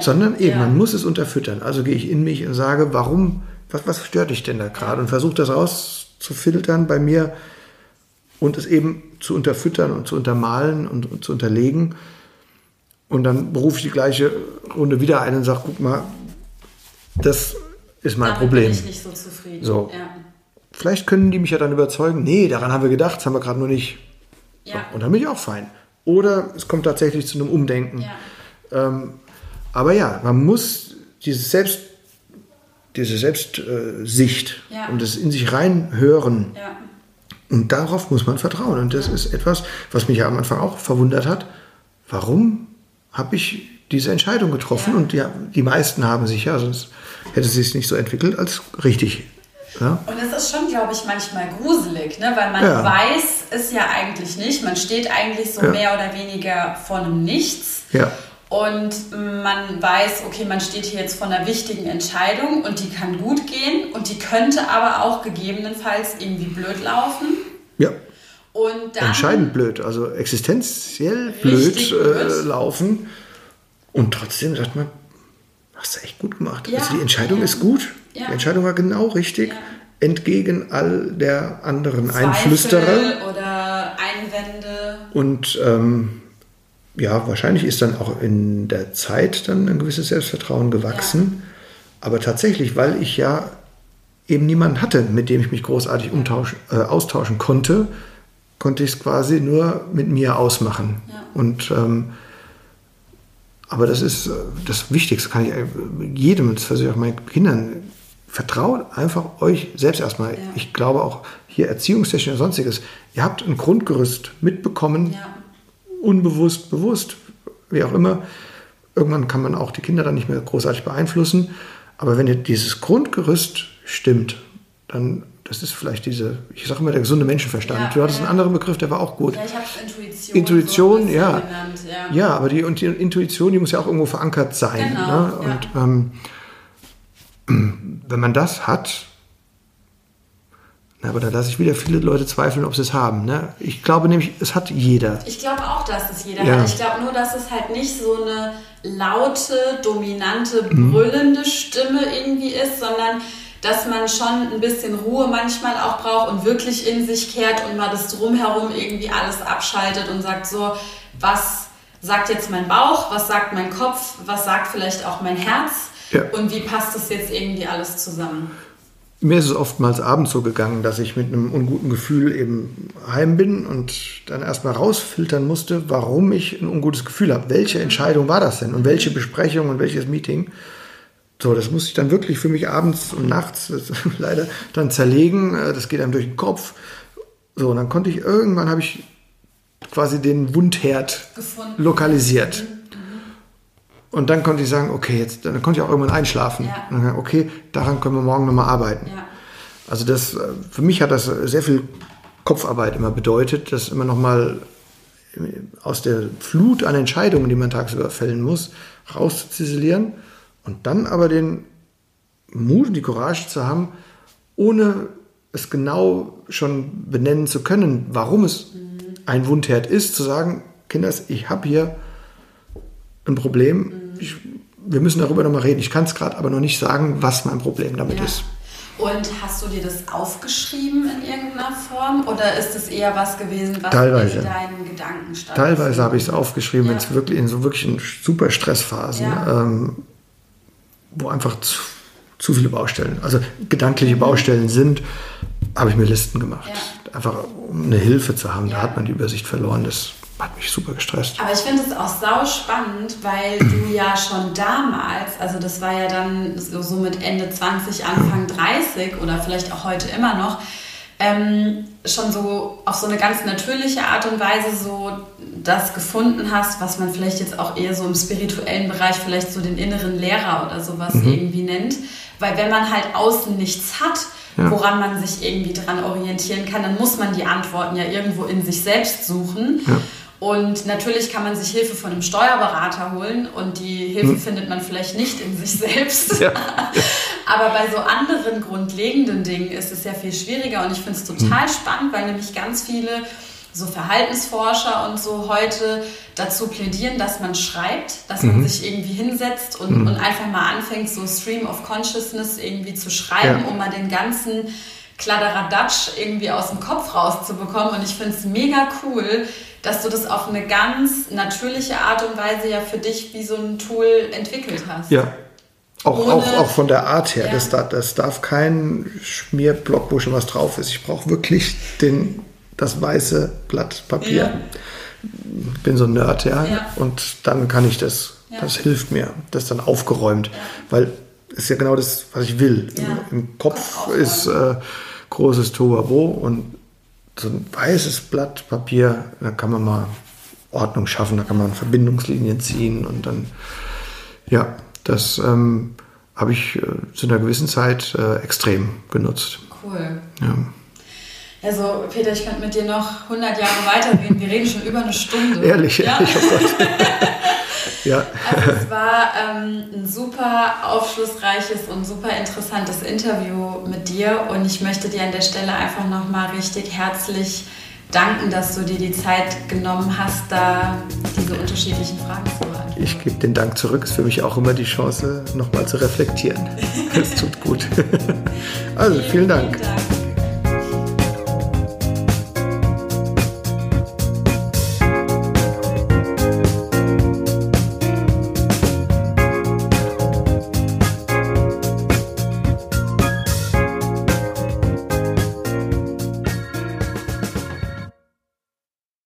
sondern eben, ja. man muss es unterfüttern. Also gehe ich in mich und sage, warum, was, was stört dich denn da gerade? Und versuche das rauszufiltern bei mir und es eben zu unterfüttern und zu untermalen und, und zu unterlegen. Und dann berufe ich die gleiche Runde wieder ein und sage, guck mal, das ist mein Damit Problem. Bin ich nicht so zufrieden. So. Ja. Vielleicht können die mich ja dann überzeugen, nee, daran haben wir gedacht, das haben wir gerade nur nicht ja. und dann bin ich auch fein. Oder es kommt tatsächlich zu einem Umdenken. Ja. Ähm, aber ja, man muss diese Selbst, diese Selbstsicht äh, ja. und das in sich reinhören. Ja. Und darauf muss man vertrauen. Und das ist etwas, was mich ja am Anfang auch verwundert hat. Warum habe ich diese Entscheidung getroffen? Und ja, die meisten haben sich ja, sonst hätte es sich nicht so entwickelt, als richtig ja. Und es ist schon, glaube ich, manchmal gruselig, ne? weil man ja. weiß es ja eigentlich nicht. Man steht eigentlich so ja. mehr oder weniger vor einem Nichts. Ja. Und man weiß, okay, man steht hier jetzt vor einer wichtigen Entscheidung und die kann gut gehen und die könnte aber auch gegebenenfalls irgendwie blöd laufen. Ja. Und dann Entscheidend blöd, also existenziell blöd, äh, blöd. laufen. Und trotzdem sagt man, hast du echt gut gemacht. Ja, also die Entscheidung ist gut. Ja. Die Entscheidung war genau richtig, entgegen all der anderen Zweifel Einflüsterer. Oder Einwände. Und ähm, ja, wahrscheinlich ist dann auch in der Zeit dann ein gewisses Selbstvertrauen gewachsen. Aber tatsächlich, weil ich ja eben niemanden hatte, mit dem ich mich großartig äh, austauschen konnte, konnte ich es quasi nur mit mir ausmachen. Ja. Und ähm, aber das ist äh, das Wichtigste, kann ich äh, jedem, das versuche ich auch meinen Kindern, vertraut einfach euch selbst erstmal. Ja. Ich glaube auch hier Erziehungstechnik und sonstiges. Ihr habt ein Grundgerüst mitbekommen, Ja. unbewusst, bewusst, wie auch immer. Irgendwann kann man auch die Kinder dann nicht mehr großartig beeinflussen. Aber wenn ihr dieses Grundgerüst stimmt, dann, das ist vielleicht diese, ich sage immer, der gesunde Menschenverstand. Ja, du hattest ja. einen anderen Begriff, der war auch gut. Ja, ich habe Intuition. Intuition, so ja. Genannt, ja. Ja, aber die, und die Intuition, die muss ja auch irgendwo verankert sein. Genau, ne? Und ähm, wenn man das hat, na, aber da lasse ich wieder viele Leute zweifeln, ob sie es haben. Ne? Ich glaube nämlich, es hat jeder. Ich glaube auch, dass es jeder Ja. hat. Ich glaube nur, dass es halt nicht so eine laute, dominante, Mhm. brüllende Stimme irgendwie ist, sondern dass man schon ein bisschen Ruhe manchmal auch braucht und wirklich in sich kehrt und mal das drumherum irgendwie alles abschaltet und sagt so, was sagt jetzt mein Bauch, was sagt mein Kopf, was sagt vielleicht auch mein Herz Ja. und wie passt das jetzt irgendwie alles zusammen? Mir ist es oftmals abends so gegangen, dass ich mit einem unguten Gefühl eben heim bin und dann erstmal rausfiltern musste, warum ich ein ungutes Gefühl habe. Welche Entscheidung war das denn und welche Besprechung und welches Meeting? So, das musste ich dann wirklich für mich abends und nachts leider dann zerlegen. Äh, Das geht einem durch den Kopf. So, und dann konnte ich irgendwann habe ich quasi den Wundherd Gefunden. lokalisiert. Und dann konnte ich sagen, okay, jetzt dann konnte ich auch irgendwann einschlafen. Ja. Und dann, okay, daran können wir morgen nochmal arbeiten. Ja. Also das, äh, für mich hat das sehr viel Kopfarbeit immer bedeutet, das immer nochmal aus der Flut an Entscheidungen, die man tagsüber fällen muss, rauszuziselieren und dann aber den Mut und die Courage zu haben, ohne es genau schon benennen zu können, warum es ein Wundherd ist, zu sagen, Kinders, ich habe hier ein Problem, ich, wir müssen darüber nochmal reden. Ich kann es gerade aber noch nicht sagen, was mein Problem damit Ja. ist. Und hast du dir das aufgeschrieben in irgendeiner Form oder ist es eher was gewesen, was Teilweise. in deinen Gedanken stand? Teilweise habe ich es aufgeschrieben, Ja. wenn es wirklich in so wirklichen super Stressphasen, Ja. ähm, wo einfach zu, zu viele Baustellen, also gedankliche Baustellen sind, habe ich mir Listen gemacht. Ja. Einfach um eine Hilfe zu haben. Da hat man die Übersicht verloren. Das hat mich super gestresst. Aber ich finde es auch sau spannend, weil du ja schon damals, also das war ja dann so mit Ende 20, Anfang 30 oder vielleicht auch heute immer noch, ähm, schon so auf so eine ganz natürliche Art und Weise so das gefunden hast, was man vielleicht jetzt auch eher so im spirituellen Bereich vielleicht so den inneren Lehrer oder sowas irgendwie nennt. Weil wenn man halt außen nichts hat, Ja. woran man sich irgendwie dran orientieren kann, dann muss man die Antworten ja irgendwo in sich selbst suchen. Ja. Und natürlich kann man sich Hilfe von einem Steuerberater holen und die Hilfe findet man vielleicht nicht in sich selbst. Hm. Ja. Aber bei so anderen grundlegenden Dingen ist es ja viel schwieriger und ich finde es total spannend, weil nämlich ganz viele so Verhaltensforscher und so heute dazu plädieren, dass man schreibt, dass man sich irgendwie hinsetzt und, und einfach mal anfängt, so Stream of Consciousness irgendwie zu schreiben, Ja. um mal den ganzen Kladderadatsch irgendwie aus dem Kopf rauszubekommen. Und ich finde es mega cool, dass du das auf eine ganz natürliche Art und Weise ja für dich wie so ein Tool entwickelt hast. Ja. Auch, Ohne- auch, auch von der Art her. Ja. Das, darf, das darf kein Schmierblock, wo schon was drauf ist. Ich brauche wirklich den, das weiße Blatt Papier. Ja. Ich bin so ein Nerd, ja. Ja. Und dann kann ich das. Das hilft mir. Das ist dann aufgeräumt. Weil es ist ja genau das, was ich will. Im, Im Kopf ist äh, großes Tohuwabo und so ein weißes Blatt Papier, da kann man mal Ordnung schaffen, da kann man Verbindungslinien ziehen und dann, ja, das ähm, habe ich äh, zu einer gewissen Zeit äh, extrem genutzt. Cool. Ja. Also, Peter, ich könnte mit dir noch 100 Jahre weiterreden. Wir reden schon über eine Stunde. Ehrlich, Ja? ehrlich, oh Gott. Ja, Also, es war ähm, ein super aufschlussreiches und super interessantes Interview mit dir. Und ich möchte dir an der Stelle einfach nochmal richtig herzlich danken, dass du dir die Zeit genommen hast, da diese unterschiedlichen Fragen zu beantworten. ich gebe den Dank zurück. Ist für mich auch immer die Chance, nochmal zu reflektieren. Das tut gut. Also, vielen Dank. Vielen Dank.